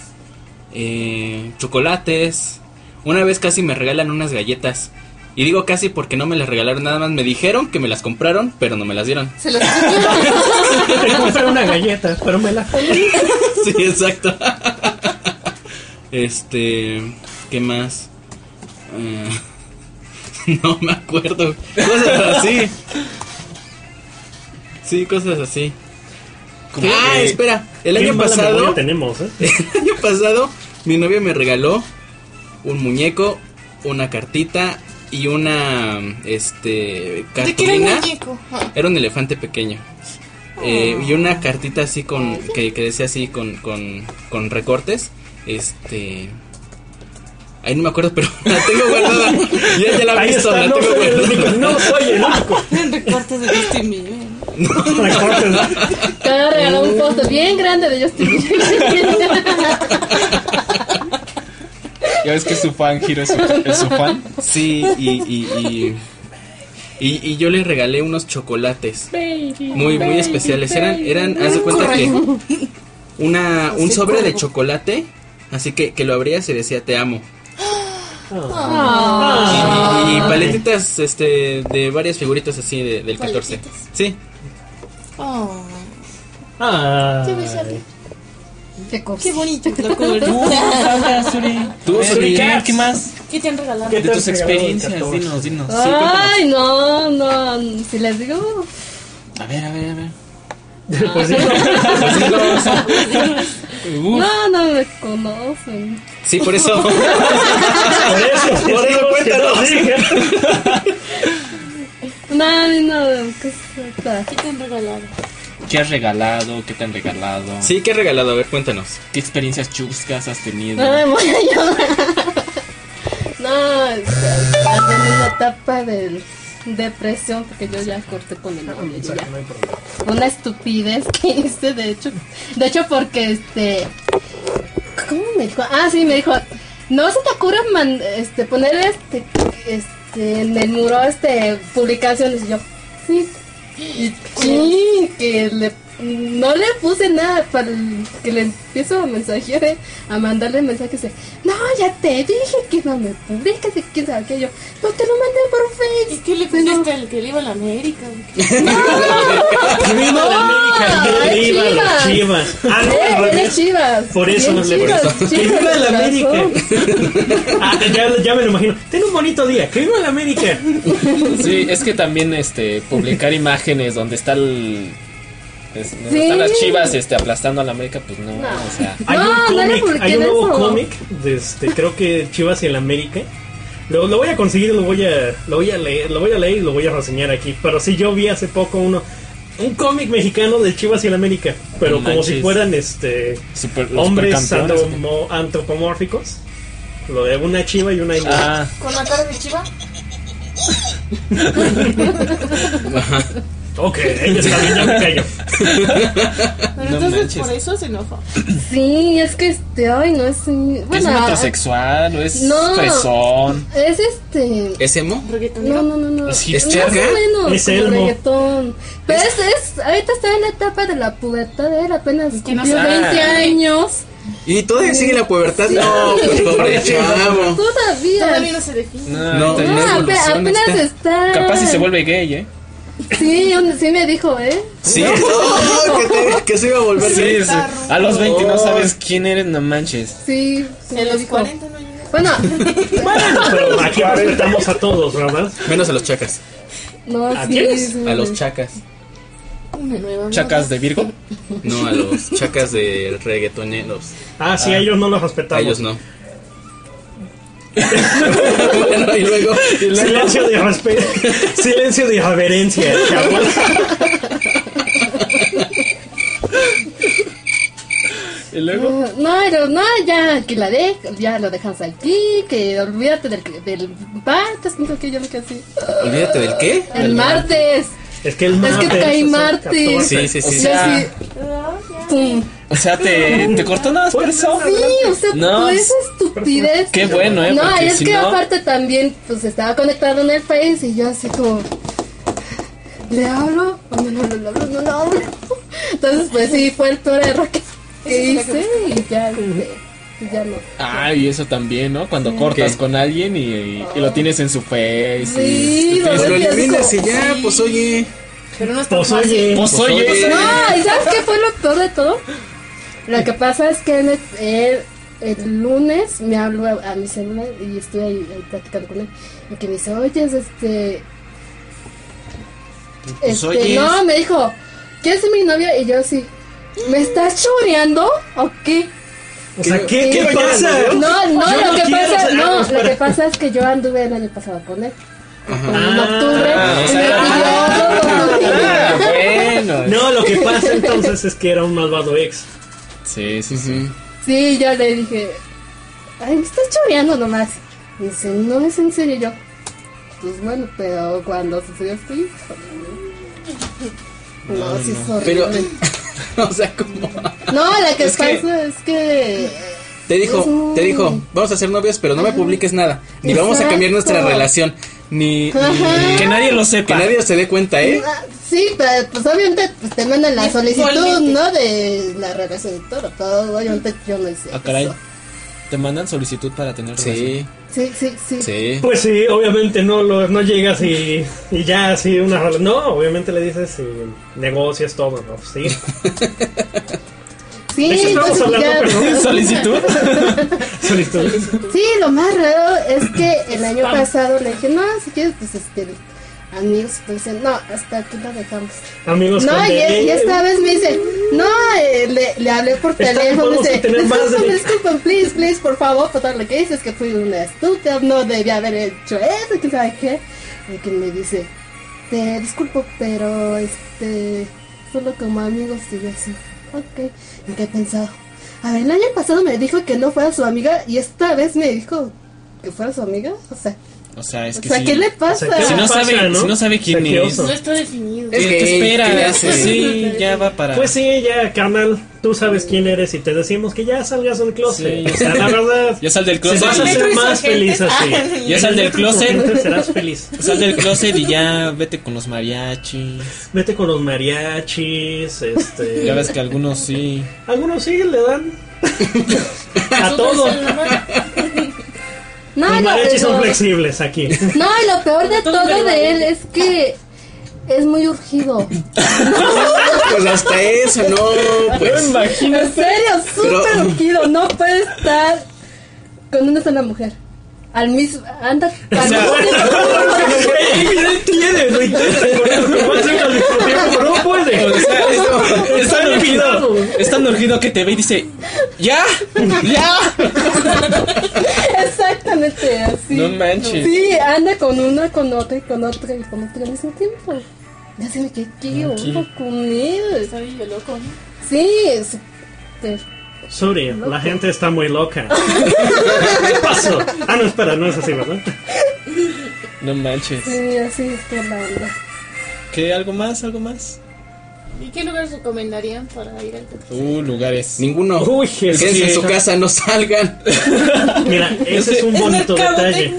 F: eh, chocolates. Una vez casi me regalan unas galletas. Y digo casi porque no me las regalaron nada más. Me dijeron que me las compraron, pero no me las dieron.
G: Se los [LAUGHS]
D: Te compré una galleta, pero me la.
F: Sí, exacto. Este, ¿qué más? Eh, [LAUGHS] no me acuerdo. Cosas así. Sí, cosas así.
E: Como
F: ah,
E: que-
F: espera. El año pasado,
D: tenemos, ¿eh? [LAUGHS]
F: el año pasado, mi novia me regaló un muñeco, una cartita y una, este,
G: ¿De qué era el
F: cartulina.
G: Ah.
F: Era un elefante pequeño. Eh, y una cartita así con que, que decía así con, con, con recortes. Este. Ahí no me acuerdo, pero [LAUGHS] la tengo guardada. [LAUGHS] Ya, ya la he visto,
D: está,
F: la
D: no
F: tengo
D: soy el único,
F: guardada.
D: no soy el único. [LAUGHS]
G: En recortes de Justin Bieber.
D: Recortes.
C: Te van a regalar un poste bien grande de Justin Bieber.
E: Ya ves que su fan, Hiro es su, es su fan.
F: Sí, y, y, y, y, y yo le regalé unos chocolates muy, muy especiales. Eran, eran, haz de cuenta que una, un sobre de chocolate, así que, que lo abrías y decía te amo.
C: Ah.
F: Y, y paletitas este, de varias figuritas así de- del 14.
G: Paletitas.
F: Sí,
G: Oh,
D: Ah.
G: Qué
C: cosa.
G: Qué bonito. [LAUGHS] loco.
F: Tú,
E: Eh,
F: Suri.
E: ¿qué, ¿Qué más?
G: ¿Qué te han regalado?
D: ¿Qué
E: De tus experiencias,
D: 14?
E: dinos, dinos.
C: Ay, no, no. Si les digo.
E: A ver, a ver, a ver.
D: Pues sí, [LAUGHS]
E: Uf,
C: No, no me conocen.
F: Sí, por eso. [LAUGHS]
D: por eso,
F: Por eso cuéntanos.
C: No, no, ¿qué se trata?
G: ¿Qué te han regalado?
E: ¿Qué has regalado? ¿Qué te han regalado?
F: Sí, ¿qué he regalado? A ver, cuéntanos.
E: ¿Qué experiencias chuscas has tenido? [LAUGHS]
C: No me voy a llorar. No, es que estás en una etapa de depresión porque yo ya corté con el novio. ya. Una estupidez que hice, de hecho. De hecho, porque este. ¿Cómo me dijo? Ah, sí, me dijo. No se te ocurre man- este, poner este, este, en el muro este, publicaciones. Y yo, sí. Sí, que le, no le puse nada para el- que le empiezo a mensajear, eh, a mandarle mensajes de, no, ya te dije que no me publiques y quién sabe qué yo, no te lo mandé por
G: ¿Y
C: Facebook.
G: qué le
C: no.
G: pusiste al que le iba a la América?
D: Viva la América, yo
C: Ay,
D: le iba a los
C: Chivas.
D: Ah, no,
C: Eh, Chivas.
D: Por eso no le
C: Chivas,
D: por eso. Que viva la. América. [LAUGHS] Ah, ya, ya me lo imagino. Ten un bonito día. Que viva la América.
E: Sí, es que también este publicar imágenes donde está el es- están las chivas este aplastando a la América, pues no,
C: No.
E: o sea,
D: Hay
C: No,
D: un cómic, hay un nuevo cómic de este, creo que Chivas y el América. Lo, lo voy a conseguir, lo voy a, lo voy a leer, lo voy a leer y lo voy a reseñar aquí. Pero sí yo vi hace poco uno, un cómic mexicano de Chivas y el América, pero como si fueran este
E: super,
D: hombres antropomórficos. Lo de una chiva y una.
E: Ah,
G: ¿Con la cara de chiva? [LAUGHS]
D: Ok, está bien, ya me callo. [LAUGHS]
G: Pero
E: No
G: entonces
E: manches.
G: por eso se enojó.
C: Sí, es que este, ay, no es.
E: ¿Es
C: Bueno,
E: metrosexual o es
C: No.
E: fresón?
C: es este.
F: ¿Es emo?
C: No, no, no, no.
E: ¿Es
C: Más o
E: hipster?
C: menos,
D: Es
C: como
D: elmo.
C: reggaetón. Pero es, es, ahorita está en la etapa de la pubertad, él apenas
G: que no
C: cumplió
F: sabe.
C: 20 años.
F: ¿Y todavía sigue la pubertad? No, pues [LAUGHS] pobre chavo.
C: Todavía.
G: Todavía no se define.
F: No,
E: No,
C: ape-
F: evoluciona,
C: apenas
F: está-
C: está.
E: Capaz si se vuelve gay, ¿eh?
C: Sí, un- sí me dijo, ¿eh?
F: Sí, [LAUGHS] no, que, te- que se iba a volver
E: Sí, sí. A los 20 no
F: Oh.
E: sabes quién eres, no manches.
C: Sí, sí
G: En los
C: dijo.
G: 40 no llega. [LAUGHS] [LAUGHS]
C: Bueno,
D: Pero aquí respetamos a todos, ¿verdad?
F: Menos a los chacas.
C: no,
D: ¿A
C: sí.
D: quiénes?
F: A los chacas.
E: ¿Chacas de Virgo?
F: No, a los chacas de reggaetoneros.
D: Ah, sí, a ellos no los
F: A
D: respetamos.
F: ellos no. Bueno, y luego, y luego-
D: Silencio de respeto. Silencio de irreverencia, chavos.
E: Y luego.
C: No, pero no, ya que la de, ya lo dejas aquí, que olvídate del, del martes, no que yo lo que así.
F: Olvídate del qué.
C: El martes.
D: Es que el
C: Es
D: martes.
C: que cae
D: es el
C: martes.
D: 14.
F: Sí, sí,
E: O
F: sí.
E: Sea,
C: pum.
E: O sea, te, te cortó nada más por eso.
C: Sí, o sea,
E: No,
C: esa estupidez.
E: Qué bueno, ¿eh?
C: No, es
E: si
C: que
E: no-
C: aparte también, pues estaba conectado en el Face y yo así como, ¿le hablo? No, no, no, le hablo, no, le hablo. Entonces, pues sí, fue el peor error que, que hice y ya, este, ya no.
E: Ah, y eso también, ¿no? Cuando cortas
F: ¿Qué?
E: con alguien y, y- y lo tienes en su face.
C: Sí,
E: y-
C: lo
F: lo eliminas y ya,
C: sí.
F: pues oye.
G: Pero no está
D: Pues
G: fácil.
D: oye.
E: Pues oye.
C: No, ¿y sabes qué fue lo peor de todo? Lo que pasa es que él, él- el lunes me habló a, a mi celular y estoy ahí, ahí platicando con él. Y que me dice, oye, este.
E: Pues
C: este,
E: oyes.
C: no, me dijo, ¿quieres ser mi novia? Y yo así, ¿me estás choreando o qué?
D: O sea, ¿qué. ¿qué pasa?
C: No, no,
D: Yo
C: lo
D: no
C: que pasa, no,
D: ah,
C: lo que pasa es que yo anduve el año pasado con él. En
D: Ah,
C: octubre.
E: o
C: y
E: sea,
C: me pidió
E: Ah, bueno.
D: No, lo que pasa entonces es que era un malvado ex.
E: Sí, sí, sí.
C: Sí, yo le dije, ay, me estás choreando nomás. Y dice, no es en serio. Yo, pues bueno, pero cuando sucedió esto, híjole, no, sí es
F: Pero,
C: horrible. [LAUGHS]
F: o sea, como.
C: No, la que
F: Es que-
C: pasa es que.
F: Te dijo,
C: Es muy-
F: te dijo, vamos a ser novios, pero no me publiques nada. Ni vamos a cambiar nuestra relación. Ni.
E: Que nadie lo
F: que
E: sepa.
F: nadie se dé cuenta, ¿eh?
C: Sí, pero pues obviamente pues, te mandan la solicitud. ¿no? De la relación y todo, todo. Obviamente yo no hice
E: Ah, caray.
C: eso.
E: Te mandan solicitud para tener relación.
F: Sí,
C: Sí, sí, sí.
F: sí.
D: Pues sí, obviamente no lo, no llegas y, y ya así una No, obviamente le dices y negocias todo, ¿no? Sí. [LAUGHS]
C: Sí,
D: ¿De qué estamos
C: entonces
D: hablando,
C: ya-
D: perdón? [LAUGHS]
E: ¿Solicitud?
D: Solicitud.
C: Sí, lo más raro es que el año pasado le dije, no, si quieres, pues este, amigos, pues dicen, no, hasta aquí lo dejamos.
D: Amigos
C: No, y,
D: DNI.
C: y esta vez me dice, no, eh, le, le hablé por teléfono, dice, disculpen, disculpen, please, please, por favor, por todo lo que dices, que fui una estúpida, no debía haber hecho eso, que sabe qué. Y que me dice, te disculpo, pero este, solo como amigos, y yo así, ok, ¿y qué he pensado? A ver, el año pasado me dijo que no fuera su amiga y esta vez me dijo que fuera su amiga, o sea,
E: O sea, es
C: o
E: que
C: sea,
E: sí.
C: ¿qué le
D: O
C: pasa?
D: sea, ¿qué
E: Si no
D: pasa,
E: sabe,
D: no?
E: si no sabe quién es.
G: No está definido.
F: Es
E: ¿Qué
F: gay, ¿qué le
E: espera?
F: hace?
E: Sí, ya va para.
D: Pues sí, ya, carnal, tú sabes quién eres y te decimos que ya salgas del closet.
E: Sí,
D: o sea, la [LAUGHS] verdad,
E: Ya sal del
D: si
E: closet.
D: vas a ser más feliz así.
E: Ya sal del closet.
D: Serás feliz.
E: Sal del closet y ya vete con los mariachis.
D: Vete con los mariachis, este...
E: Ya ves que algunos sí.
D: Algunos sí le dan [LAUGHS] a todo.
C: No,
D: Los
C: no,
D: mariachis son
C: no.
D: flexibles aquí. [LAUGHS]
C: No, y lo peor de
G: Todo
C: de él es que es muy urgido. [LAUGHS]
F: Pues hasta eso, no, pues.
C: En serio, súper
F: Pero-
C: urgido. No puede estar con una sola mujer. Al mismo. Anda. al mismo
D: lo intenta con pero no puede.
E: O sea, [LAUGHS] es, es tan urgido. Es tan urgido que te ve y dice: ¡Ya! ¡Ya!
C: Así.
E: No manches.
C: Sí, anda con una, con otra y con otra y con otra al mismo tiempo. Ya se me quedé ¿qué onda con él?
G: Está bien loco, ¿no?
C: Sí, súper.
D: Sorry, la gente está muy loca. ¿Qué pasó? Ah, no, espera, no es así, ¿verdad?
E: No manches.
C: Sí, así está la onda.
E: ¿Qué? ¿Algo más? ¿Algo más?
G: ¿Y qué lugares recomendarían para ir al concurso?
E: Uh, lugares.
F: Ninguno.
D: Uy, es
F: Quédense
D: que-
F: en su casa, no salgan. [LAUGHS]
D: Mira, ese es un
G: Es
D: bonito detalle.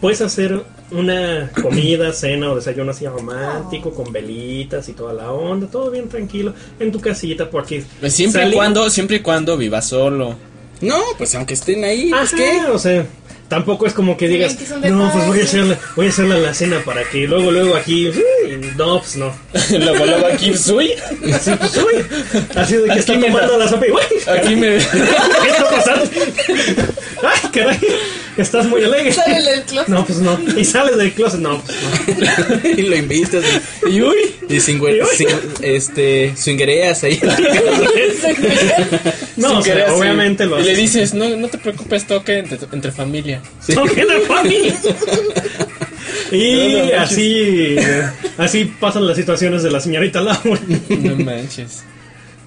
D: Puedes hacer una comida, cena o desayuno así romántico, con velitas y toda la onda, todo bien tranquilo, en tu casita, porque
E: Pues Siempre y cuando, siempre y cuando vivas solo.
F: No, pues aunque estén ahí,
D: Ajá,
F: pues qué.
D: o sea, tampoco es como que digas,
G: que
D: no, pues voy a
G: detalle".
D: hacerle, voy a hacerle la cena para que luego, luego aquí, uy, no, pues no. [LAUGHS]
E: luego, luego aquí soy.
D: Así, pues, uy, así de que
E: Aquí
D: está tomando la sopa y, uy,
E: Aquí me. [LAUGHS]
D: ¿qué está pasando? [LAUGHS] Ay, caray, estás muy alegre.
G: Sale del closet.
D: No, pues no. Y sales del closet, no, pues no. [LAUGHS]
F: y lo invitas. Y,
E: Y uy.
F: y sin, sin, este, swingereas ahí. [LAUGHS]
D: No, o sea, obviamente lo
E: Y le
D: haces.
E: dices, no, no te preocupes, toque entre, entre familia.
D: Toque de familia. Y
E: No, no, no,
D: así, eh, así pasan las situaciones de la señorita Laura.
E: No manches.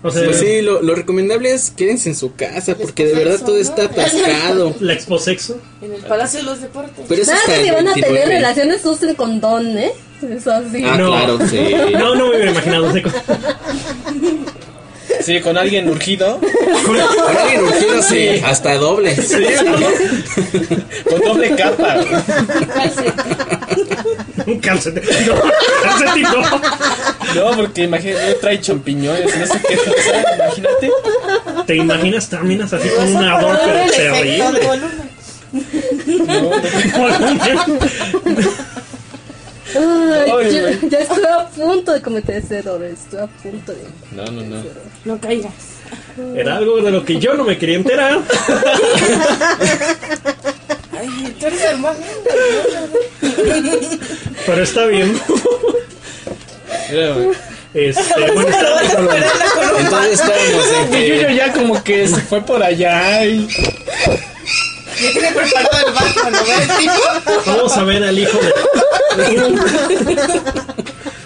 D: O sea,
F: Pues sí, lo, lo recomendable es quédense en su casa porque de verdad todo está atascado. [LAUGHS]
D: la exposexo.
G: En el Palacio de los Deportes.
F: Pero eso
C: Nada
F: está
C: que si van a tener
F: 29.
C: relaciones, usen condón, ¿eh? Eso sí.
F: Ah,
D: No.
F: claro, sí.
D: No, no me hubiera imaginado. o sea, con-
E: Sí, con alguien urgido.
F: Con alguien urgido, sí, hasta doble. [LAUGHS]
E: Con doble capa.
D: Un calcetín. No, calcetín no.
E: No, porque imagínate, trae champiñones, no sé qué cosa. Imagínate.
D: ¿Te imaginas? Terminas así con
G: Vas a
D: una
G: parar
D: ardor
G: el
D: pero
G: efecto de
D: terrible.
C: Ay, ya,
E: güey.
C: ya estoy a punto de cometer ese error. Estoy a punto de.
E: No, no, no.
G: No caigas.
D: Era algo de lo que yo no me quería enterar. [LAUGHS]
G: Ay, tú eres el más
D: Pero está bien. Este, bueno, estábamos hablando.
F: Entonces estábamos en
E: Yuyo ya como que se fue por allá y...
G: Ya tiene preparado el bar cuando ve el tipo.
D: Vamos a ver al hijo de.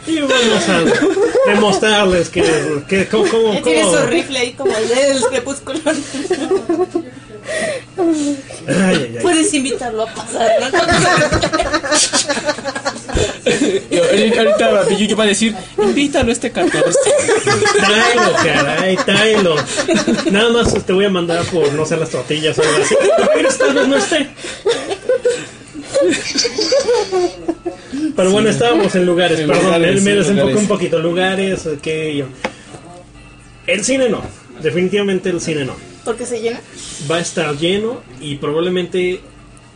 D: Y vamos a demostrarles que, que cómo, cómo,
G: tiene su rifle ahí como el del crepúsculo.
D: Ay, ay, ay.
G: Puedes invitarlo a pasar, [LAUGHS]
E: y ahorita Yuyo va a decir, invítalo este 14.
D: Tráelo, [LAUGHS] caray, tráelo. Nada más te voy a mandar por no sé las tortillas o algo así. Pero esta vez no esté. Pero bueno, estábamos en lugares,
E: En
D: perdón,
E: lugares,
D: me
E: en
D: desenfoqué
E: lugares.
D: un poquito. Lugares, que El cine no, definitivamente el cine no.
G: Porque se llena.
D: Va a estar lleno y probablemente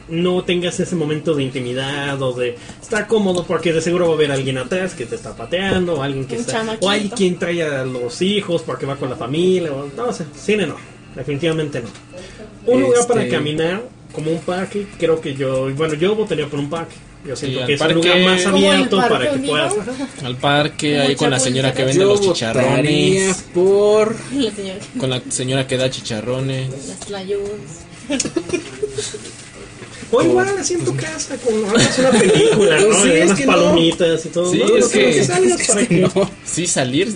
D: no tengas ese momento de intimidad o de estar cómodo porque de seguro va a haber alguien atrás que te está pateando o alguien que
G: Un
D: está
G: chamaquito.
D: o hay quien trae a los hijos porque va con la familia o no sé, cine no, definitivamente no. Un lugar para
F: Este-
D: caminar como un parque, creo que yo, bueno, yo votaría por un parque. Yo siento
E: al
D: que es un
E: parque-
D: lugar más
G: ¿Como
D: abierto
G: parque
D: para que puedas
E: Al parque, ahí con la señora que vende los chicharrones.
F: por
G: La señora.
E: Con la señora que da chicharrones.
G: Las tlayudas.
D: o igual así en tu casa con hagas una película, [LAUGHS] ¿no?
F: Sí,
D: Y
F: es
D: unas
F: que no.
D: palomitas y todo.
E: Sí,
D: No,
E: es
D: no,
E: que-
D: salgas para que-
F: no.
E: Sí, salir.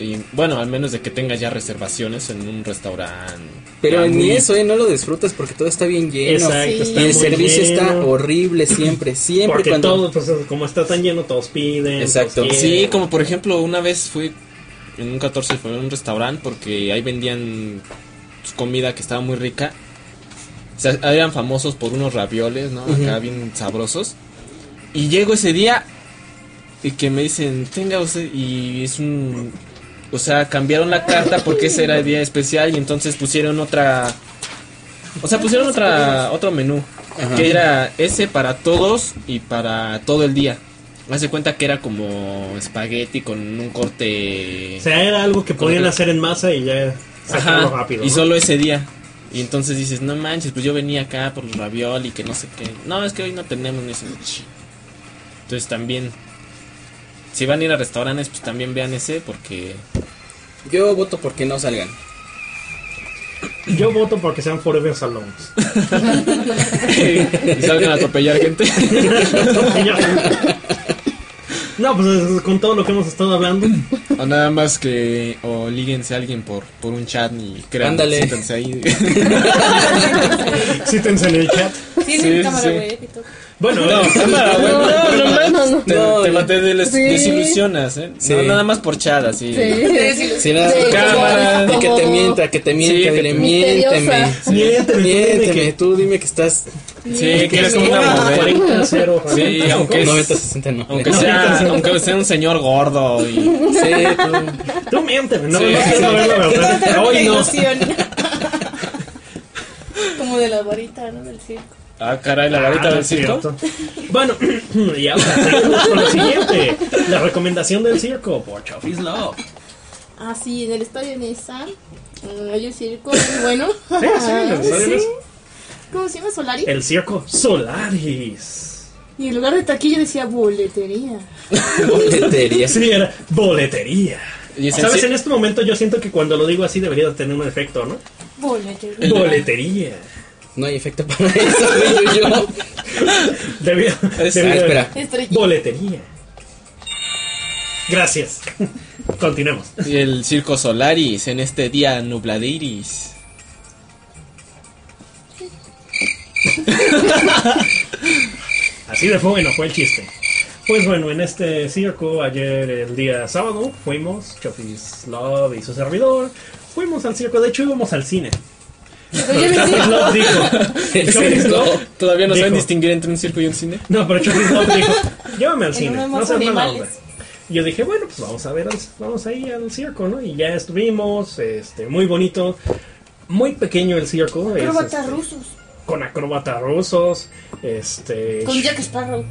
E: Y, bueno, al menos de que tengas ya reservaciones en un restaurante.
F: Pero
E: ya
F: ni
E: muy-
F: eso, ¿eh? No lo disfrutas porque todo está bien lleno.
D: Exacto,
G: Sí.
D: está
F: Y el
D: muy
F: servicio está horrible siempre, [LAUGHS] siempre
D: Porque
F: cuando...
D: todo, pues como está tan lleno, todos piden.
F: Exacto.
D: todos
E: Sí, como por ejemplo, una vez fui en un 14 fue a un restaurante porque ahí vendían pues, comida que estaba muy rica. O sea, eran famosos por unos ravioles, ¿no? Acá bien sabrosos. Y llego ese día y que me dicen, tenga usted, y es un... O sea, cambiaron la carta porque ese era el día especial y entonces pusieron otra... O sea, pusieron otra otro menú.
F: Ajá.
E: Que era ese para todos y para todo el día. Hace cuenta que era como espagueti con un corte...
D: O sea, era algo que podían hacer en masa y ya sacarlo
E: Ajá,
D: rápido.
E: y
D: ¿no?
E: solo ese día. Y entonces dices, no manches, pues yo venía acá por los ravioli, que no sé qué. No, es que hoy no tenemos ni ese. Entonces también, si van a ir a restaurantes, pues también vean ese, porque
F: Yo voto porque no salgan.
D: Yo voto porque sean Forever Salons. [LAUGHS]
E: y salgan a atropellar gente. [LAUGHS]
D: no, pues es- con todo lo que hemos estado hablando.
E: o nada más que, o líguense a alguien por, por un chat y crean,
F: Ándale. [LAUGHS]
E: siéntense ahí.
D: Sítense en el chat.
E: Sí, sí,
G: cámara
E: sí.
D: Bueno,
E: No,
D: eh,
E: cámara, güey.
C: No, no, no, no.
E: Te,
F: No,
E: te,
F: no.
E: te des-
C: Sí.
E: desilusionas, ¿eh?
F: Sí.
E: No, nada más por chada, sí.
C: Sí.
F: Sí, nada,
C: Sí,
F: cámara, y que te mienta, que te mienta,
E: Sí, que
F: dile,
E: te-
F: miénteme.
D: Miénteme,
F: Miénteme,
D: dime que-
F: tú dime que estás
E: Sí, que eres como una mujer.
D: 40 0
E: Sí, aunque es-
F: 90, 60, no.
E: Aunque sea, aunque sea un señor gordo y...
F: Sí, tú.
D: Tú miénteme, no,
E: Sí,
D: no quiero ver la verdad. Hoy no. [LAUGHS]
G: Como de la varita, ¿no? Del circo.
E: Ah, caray, la varita
D: Ah,
E: del circo.
D: cierto. Bueno, [CLEARS THROAT] y ahora seguimos con lo siguiente. La recomendación del circo por Chuffy's Love.
G: Ah, sí, en el estadio Nesa. mm, Hay un circo muy bueno. [LAUGHS]
D: Sí, sí, el
G: Sí. ¿Cómo se llama? Solari.
D: El circo Solaris.
G: Y en lugar de taquilla decía boletería. [LAUGHS]
F: Boletería.
D: Sí, era boletería.
E: Y es el
D: ¿Sabes? En este momento yo siento que cuando lo digo así debería de tener un efecto, ¿no?
G: Boletería.
D: Boletería.
F: No hay efecto para eso, güey, yo,
E: Es-
D: debería-
F: ah, espera.
G: Estrellita.
D: Boletería. Gracias. Continuemos.
E: Y el circo Solaris en este día nubladiris.
D: Así de bueno fue el chiste. Pues bueno, en este circo, ayer el día sábado, fuimos, Chuffy's Love y su servidor, fuimos al circo, de hecho íbamos al cine.
G: Pero
D: Love dijo. [LAUGHS] Love,
E: Todavía no saben distinguir entre un circo y un cine.
D: no, pero Love dijo, llévame al cine, no seas mala onda. Y yo dije, bueno, pues vamos a ver, al- vamos ahí al circo, ¿no? Y ya estuvimos, este, muy bonito, muy pequeño el circo, es,
G: Acróbatas
D: este,
G: rusos.
D: con acróbatas rusos, este,
G: Con Jack Sparrow.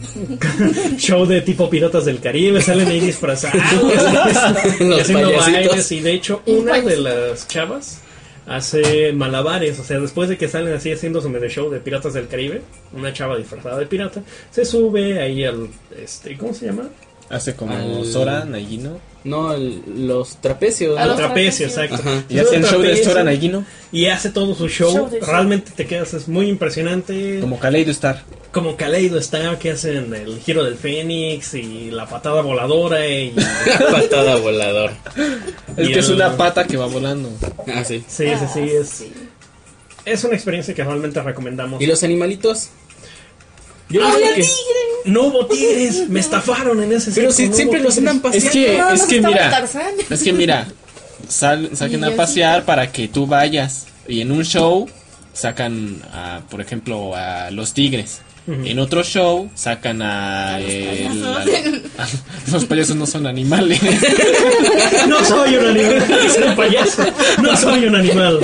G: [LAUGHS]
D: show de tipo Piratas del Caribe, salen ahí disfrazados, [LAUGHS]
F: Los
D: haciendo bailes, y de hecho una de las chavas hace malabares, o sea, después de que salen así haciendo su medio show de Piratas del Caribe, una chava disfrazada de pirata, se sube ahí al, este, ¿cómo se llama?
E: Hace como
F: Al-
E: Sora, Nagino.
F: No, el- los trapecios.
G: Los
D: trapecio,
G: trapecios.
D: exacto.
F: Ajá.
E: Y hace el show de Sora, Nagino.
D: Y hace todo su show,
G: show.
D: realmente te quedas, es muy impresionante.
E: Como Kaleido Star.
D: Como Kaleido Star que hacen el giro del Fénix y la patada voladora y [LAUGHS]
F: Patada volador.
E: Es
D: Y
E: que es
D: el-
E: una pata que va volando.
F: Ah, sí.
D: sí, sí, sí, es,
G: sí.
D: es una experiencia que realmente recomendamos.
F: ¿Y los animalitos? Yo
D: ¡Ah,
F: creo que...
D: No hubo tigres, me estafaron en ese
F: Pero si
D: no
F: siempre los andan
E: Es
F: paseando.
E: que,
G: No,
E: es que mira, es que mira, sal- [LAUGHS] saquen a pasear para que tú vayas. Y en un show sacan, a, por ejemplo, a los tigres. En otro show sacan a, el- a- a- los payasos no son animales. [LAUGHS]
D: No soy un animal, soy un payaso, no soy un animal.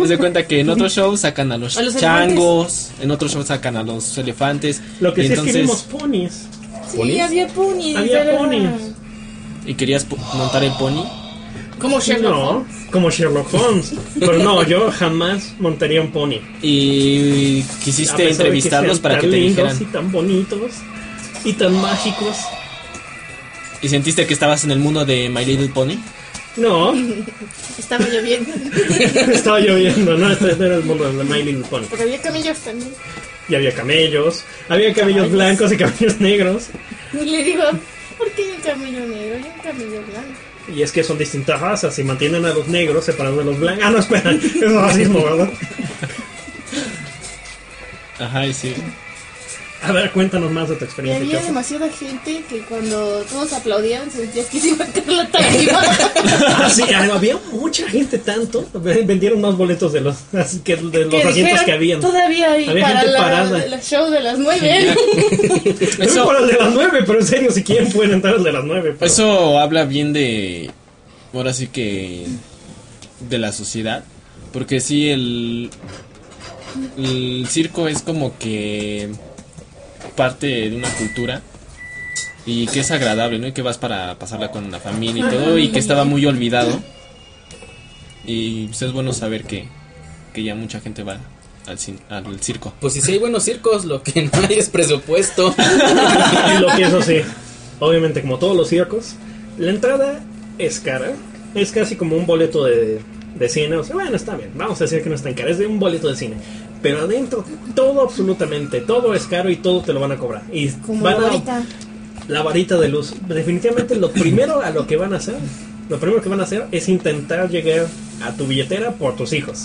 E: Haz de cuenta que en otro show sacan a los,
G: A los
E: changos, en otro show sacan a los elefantes.
D: Lo que
E: y
D: sí
E: entonces,
D: es que vimos ponis.
G: Sí,
F: ¿Ponis?
G: había ponis.
D: Había ponis.
E: ¿Y querías montar el pony?
G: Como Sherlock
D: No,
G: Holmes.
D: como Sherlock Holmes. Pero no, yo jamás montaría un pony.
E: Y quisiste
D: que
E: entrevistarlos para que te dijeran.
D: y tan bonitos y tan mágicos.
E: ¿Y sentiste que estabas en el mundo de My Little Pony?
D: No,
G: Estaba lloviendo. [LAUGHS]
D: estaba lloviendo, no, este era el mundo de My Little Pony.
G: Pero había camellos también.
D: Y había camellos, había camellos blancos y camellos negros.
G: Y le digo, ¿por qué un camello negro y un camello blanco?
D: Y es que son distintas razas y mantienen a los negros separados de los blancos. Ah, no, espera, [LAUGHS] es racismo, ¿verdad?
E: Ajá, y sí.
D: A ver, cuéntanos más de tu
G: Y
D: experiencia.
G: había demasiada gente que cuando todos aplaudían sentías que se iba a caer la tarima. [LAUGHS]
D: Ah, sí, había mucha gente tanto. Vendieron más boletos de los, que de los
G: que
D: asientos
G: dijeron,
D: que habían.
G: Todavía hay
D: Había
G: para
D: gente
G: la,
D: parada.
G: la show de las nueve. [LAUGHS]
D: Eso
E: Eso,
D: para el de las nueve, pero en serio, si quieren pueden entrar al de las nueve. pero-
E: eso habla bien de. Ahora sí que. de la sociedad. Porque sí, el. El circo es como que. Parte de una cultura. Y que es agradable, ¿no? Y que vas para pasarla con la familia y todo. Y que estaba muy olvidado. Y pues, es bueno saber que. que ya mucha gente va al, al circo.
F: Pues si sí hay buenos circos, lo que no hay es presupuesto. [LAUGHS]
D: Y lo que eso sí, obviamente como todos los circos, la entrada es cara, es casi como un boleto de, de cine, o sea, bueno, está bien, vamos a decir que no es tan cara, es de un boleto de cine, pero adentro todo absolutamente, todo es caro y todo te lo van a cobrar. Y
G: Como
D: van a-
G: ahorita.
D: la varita de luz, definitivamente lo primero a lo que van a hacer, lo primero que van a hacer es intentar llegar a tu billetera por tus hijos,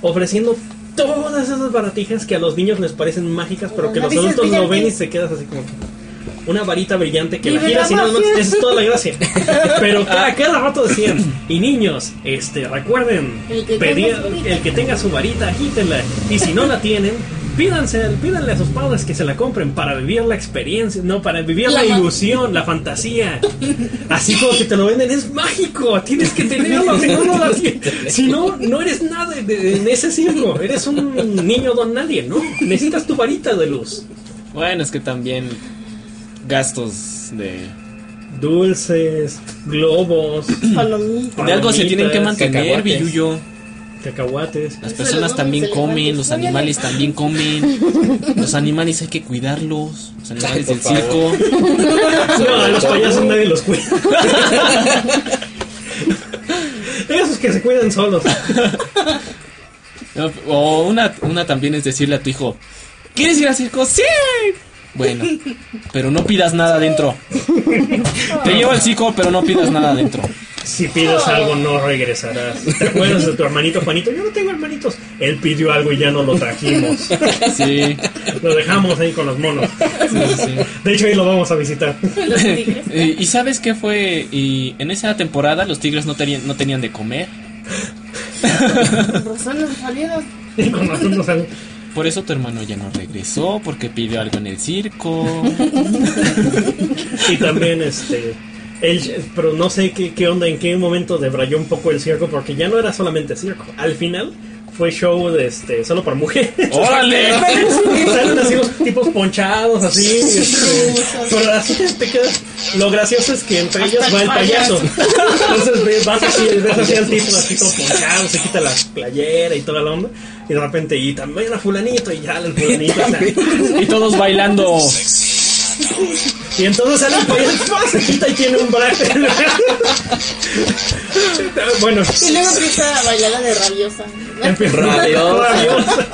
D: ofreciendo todas esas baratijas que a los niños les parecen mágicas, pero que los
G: varita
D: adultos lo ven y se quedas así como una varita brillante que la
G: Vive
D: giras y
G: la
D: nada más, esa es toda la gracia. [LAUGHS] Pero cada, cada rato decían, y niños, este, recuerden,
G: El que
D: pedir-
G: tenga su varita.
D: el que tenga su varita, agítenla, y si no la tienen, pídanse, pídanle a sus padres que se la compren para vivir la experiencia, no, para vivir la,
G: La
D: ilusión, la fantasía. Así como que te lo venden, es mágico, tienes que tenerlo, si no, no la tienes. Si no, no eres nada de- de- en ese circo, eres un niño don nadie, ¿no? Necesitas tu varita de luz.
E: Bueno, es que también gastos de...
D: Dulces, globos, [CLEARS THROAT]
G: Palomitas.
E: De algo se tienen que mantener. Billuyo.
D: cacahuates.
E: Las personas también comen, los animales también comen. [LAUGHS] Los animales hay que cuidarlos. Los animales del circo. [LAUGHS]
D: No, a los payasos nadie los cuida. [LAUGHS] Esos que se cuidan solos.
E: No, O una, una también es decirle a tu hijo, ¿quieres ir al circo? Sí. Bueno, pero no pidas nada adentro. Te llevo al circo, pero no pidas nada adentro.
D: Si pides algo, no regresarás. ¿Te acuerdas de tu hermanito Juanito? Yo no tengo hermanitos. Él pidió algo y ya no lo trajimos.
E: Sí,
D: Lo dejamos ahí con los monos.
E: sí, sí.
D: De hecho, ahí lo vamos a visitar.
G: Los tigres. [LAUGHS]
E: Eh, ¿Y sabes qué fue? Y en esa temporada los tigres no tenían, no tenían de comer.
G: Con razón nos salieron.
D: Y [LAUGHS] con razón nos han-
E: Por eso tu hermano ya no regresó, porque pidió algo en el circo. [LAUGHS]
D: Y también, este. Él, pero no sé qué, qué onda, en qué momento debrayó un poco el circo, porque ya no era solamente circo. Al final fue show de este, solo para mujeres.
E: ¡Órale! [LAUGHS]
D: Salen así los tipos ponchados, así. este, pero así te, te quedas. Lo gracioso es que entre ellos va el payaso. Entonces ves, vas así, ves así al tipo así todo ponchado, se quita la playera y toda la onda. Y de repente, y también a Fulanito, y ya el Fulanito. o sea, [LAUGHS]
E: Y todos bailando. [LAUGHS]
D: y entonces sale el payaso, ¡pah! [LAUGHS] se quita y tiene un brazo. [LAUGHS] bueno,
G: Y luego empieza a bailar la de rabiosa.
D: empieza
F: Rabiosa.
D: rabiosa.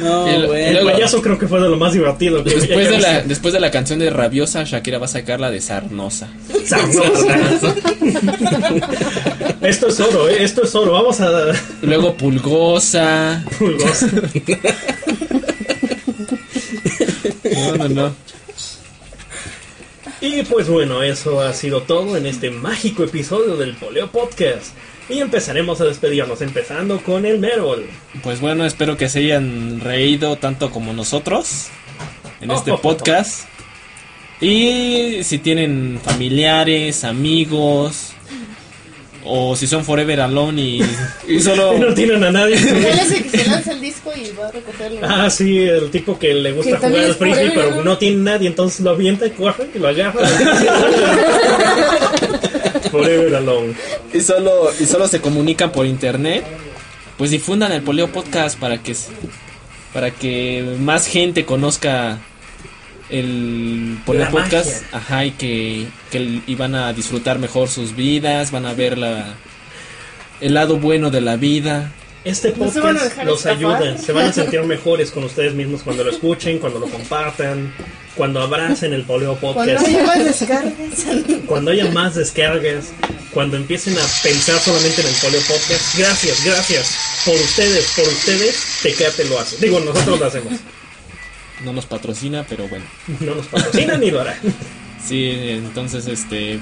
F: No,
E: El-
F: bueno.
D: El payaso creo que fue de lo más divertido. que
E: Después de, la, después de la canción de Rabiosa, Shakira va a sacar la de Sarnosa.
D: Sarnosa. Esto es oro, ¿eh? esto es oro. Vamos a.
E: Luego Pulgosa.
D: Pulgosa. [LAUGHS]
E: No, no, no.
D: Y pues bueno, eso ha sido todo en este mágico episodio del Poleo Podcast. Y empezaremos a despedirnos, empezando con el Merol.
E: Pues bueno, espero que se hayan reído tanto como nosotros en este [LAUGHS] podcast. Y si tienen familiares, amigos, o si son Forever Alone y, y solo... [LAUGHS]
D: No tienen a nadie. [LAUGHS]
G: Él es el que se lanza el disco y va a recogerlo.
D: Ah, sí, el tipo que le gusta
G: Que
D: jugar al frisbee,
G: forever,
D: pero
G: ¿no?
D: no tiene nadie, entonces lo avienta y corre y lo agarra. [LAUGHS] Forever alone.
E: y solo y solo se comunican por internet, pues difundan el Poleo Podcast para que para que más gente conozca el Poleo
D: La
E: Podcast,
D: magia.
E: ajá, y que, que van a disfrutar mejor sus vidas, van a ver la el lado bueno de la vida.
D: Este podcast los
G: escapar.
D: ayuda, se van a [LAUGHS] sentir mejores con ustedes mismos cuando lo escuchen, cuando lo compartan, cuando abracen el Poleo
G: Cuando
D: Podcast,
G: hay más descargas.
D: cuando haya más descargas, cuando empiecen a pensar solamente en el Poleo Podcast. Gracias, gracias. Por ustedes, por ustedes, Tecate lo hace. Digo, nosotros lo hacemos.
E: No nos patrocina, pero bueno. [LAUGHS]
D: No nos patrocinan ni lo hará. [LAUGHS]
E: Sí, entonces este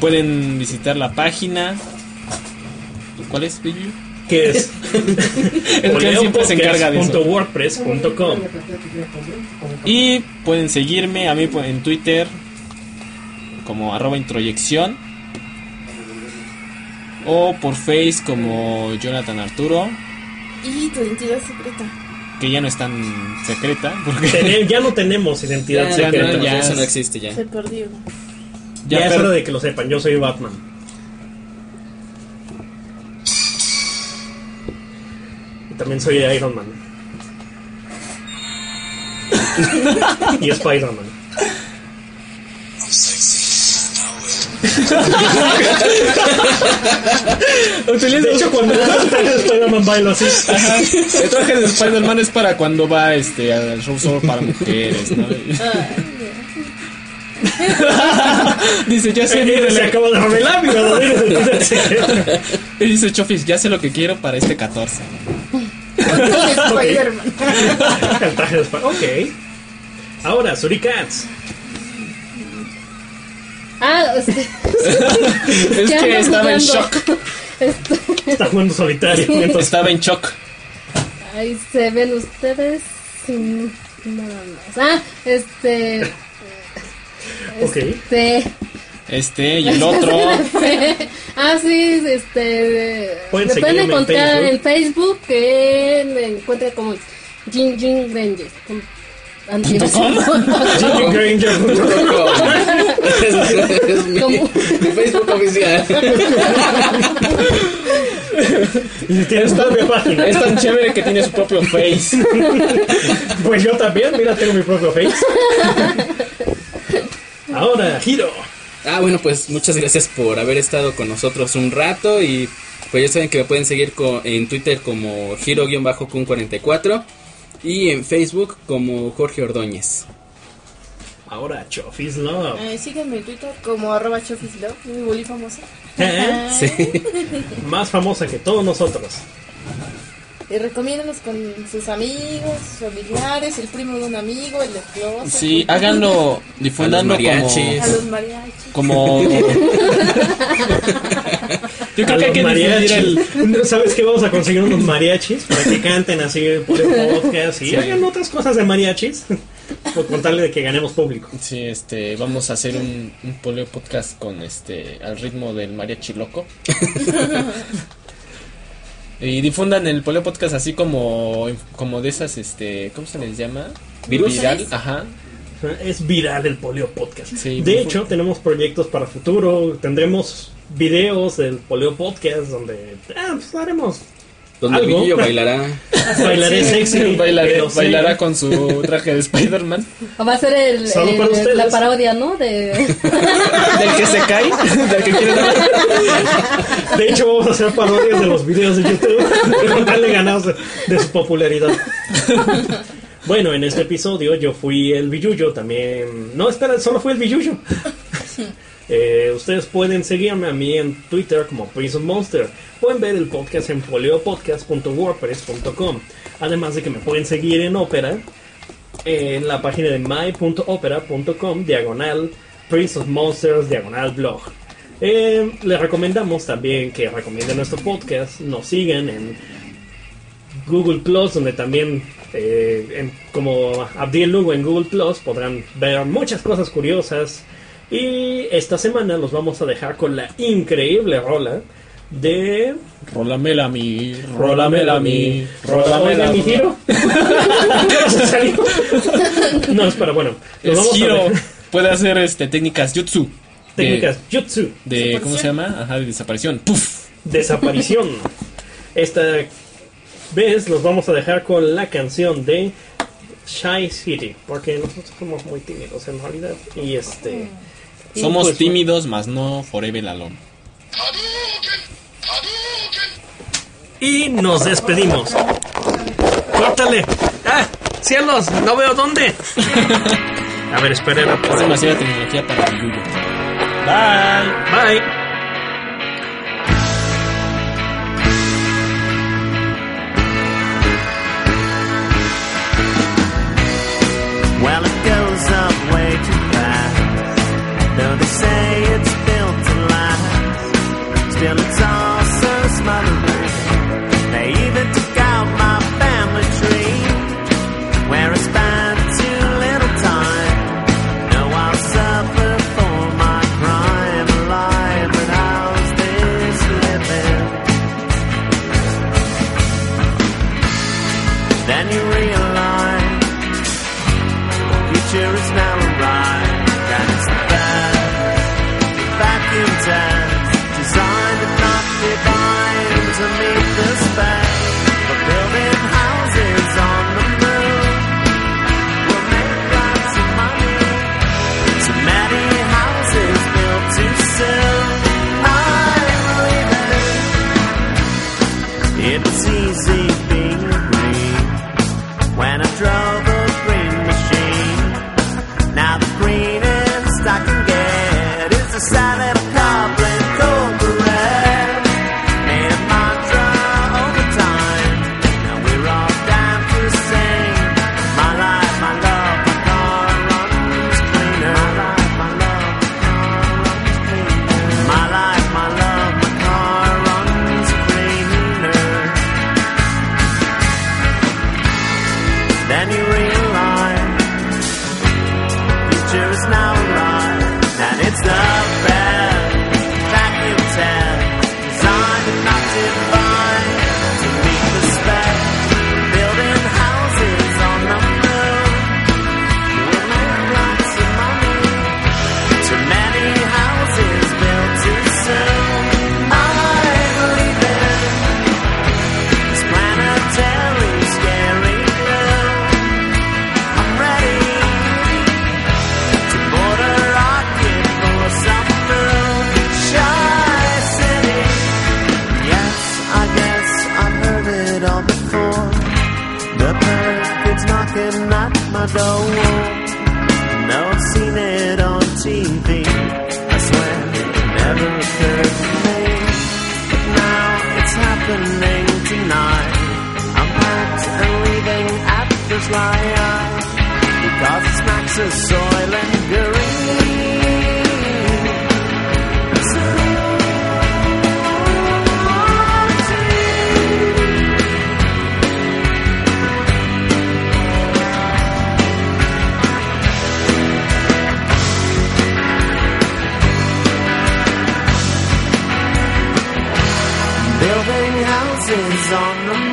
E: pueden visitar la página. ¿Cuál es? Billy?
D: Que es [LAUGHS]
E: El que siempre se encarga de eso.
D: poleopodcast.wordpress.com
E: Y pueden seguirme a mí en Twitter como arroba introyección. O por Face como Jonathan Arturo,
G: Y tu identidad secreta.
E: Que ya no es tan secreta. Porque
D: ya [LAUGHS] no tenemos identidad
E: Ya,
D: secreta.
E: no, ya.
F: Eso no existe ya.
G: Se perdió.
D: Ya,
E: ya
D: es hora de que lo sepan, yo soy Batman. Y también soy Iron Man. [LAUGHS] y Spider-Man. De hecho, cuando [LAUGHS] Spider-Man bailo así.
E: el traje de Spider-Man es para cuando va este al show solo para mujeres, ¿no? [LAUGHS] Dice, ya sé,
D: Eh, se
E: le-
D: acaba de revelar mi. [LAUGHS]
E: Y dice Chofis, ya sé lo que quiero para este 14.
G: Spider-Man.
D: El traje de Spider- Ok. Ahora, Suricats.
C: Ah, este. [LAUGHS]
E: Es
C: ¿qué
E: que estaba en shock. [LAUGHS]
C: Este,
D: Está jugando solitario. Entonces,
E: Estaba en shock.
C: ahí se ven ustedes sin nada más. Ah, este.
D: ok.
C: Este.
E: Este y el otro. [LAUGHS]
C: ah, sí, este.
D: Pueden
C: me pueden encontrar
D: Facebook.
C: en Facebook que me encuentra como Jin Jin
D: Granger.
F: Es, [LAUGHS] [LAUGHS] es mi, mi Facebook oficial.
D: Y tienes propia página.
E: Es tan chévere que tiene su propio face. [LAUGHS]
D: Pues yo también, mira, tengo mi propio face. Ahora, Hiro.
F: Ah, bueno, pues muchas gracias por haber estado con nosotros un rato y pues ya saben que me pueden seguir en Twitter como Giro-Kun44 y en Facebook como Jorge Ordóñez.
D: Ahora, Chofis Love.
G: Eh, síganme en Twitter como arroba chofislove, me volví famosa.
D: ¿Eh? [LAUGHS]
F: Sí.
D: Más famosa que todos nosotros.
G: Y recomiéndanos con sus amigos, familiares, el primo de un amigo, el de closet.
E: Sí, háganlo difundando
F: A los mariachis.
G: A los mariachis.
E: como. [LAUGHS] [LAUGHS] Yo creo que hay que difundir el.
D: ¿Sabes qué? Vamos a conseguir unos mariachis para que canten así por el [LAUGHS] podcast y
E: Sí.
D: hagan otras cosas de mariachis. Por contarle de que ganemos público.
E: Sí, este, vamos a hacer un, un poleo podcast con este, al ritmo del mariachi loco. [LAUGHS] y difundan el poleo podcast así como, como de esas, este, ¿cómo se les llama? Viral, ajá.
D: Es viral el Poleo Podcast.
E: Sí,
D: de hecho, tenemos proyectos para futuro. Tendremos videos del Poleo Podcast donde ah, pues, haremos.
F: Donde el
D: Algo. [LAUGHS]
F: Bailará.
D: Bailaré sexy. [LAUGHS]
E: Bailaré-
D: pero sí.
E: bailará con su traje de Spider-Man.
C: O va a ser el, el-
D: para ustedes.
C: la parodia, ¿no? De. [LAUGHS]
E: Del que se cae, del que quiere
D: De hecho, vamos a hacer parodias de los videos de YouTube. De ganar de, de su popularidad. Bueno, en este episodio yo fui el Billuyo también. No, espera, solo fui el Billuyo. [LAUGHS] Eh, ustedes pueden seguirme a mí en Twitter como Prison Monster. Pueden ver el podcast en poliopodcast.wordpress.com. Además de que me pueden seguir en Opera en la página de my.opera.com diagonal Prince of Monsters diagonal blog. Eh, les recomendamos también que recomienden nuestro podcast, nos sigan en Google Plus, donde también, eh, en- como Abdiel Lugo en Google Plus, podrán ver muchas cosas curiosas. Y esta semana los vamos a dejar con la increíble rola de.
E: Rólamela a mí, rólamela a mí, rólamela
D: Oiga,
E: a
D: mi giro. [LAUGHS] ¿Qué se salió? No, espera, bueno. Los
E: Es
D: dejar-
E: Puede hacer este técnicas jutsu. De-
D: Técnicas jutsu.
E: De, ¿cómo se llama? Ajá, de desaparición. Puf.
D: desaparición. Esta vez los vamos a dejar con la canción de Shy City, porque nosotros somos muy tímidos en realidad. Y este. y
E: Somos
D: pues,
E: tímidos, mas no forever alone.
D: Y nos despedimos. ¡Córtale! ¡Ah! ¡Cielos! ¡No veo dónde! [LAUGHS] A ver, esperen.
E: Es demasiada tecnología para el Yuyo. Bye.
D: Bye.
I: Say it's built to last, still it's all so smothering. my door. Now I've seen it on TV. I swear it never occurred to me. But now it's happening tonight. I'm packed and leaving at this liar. Because snacks are soil and. On the.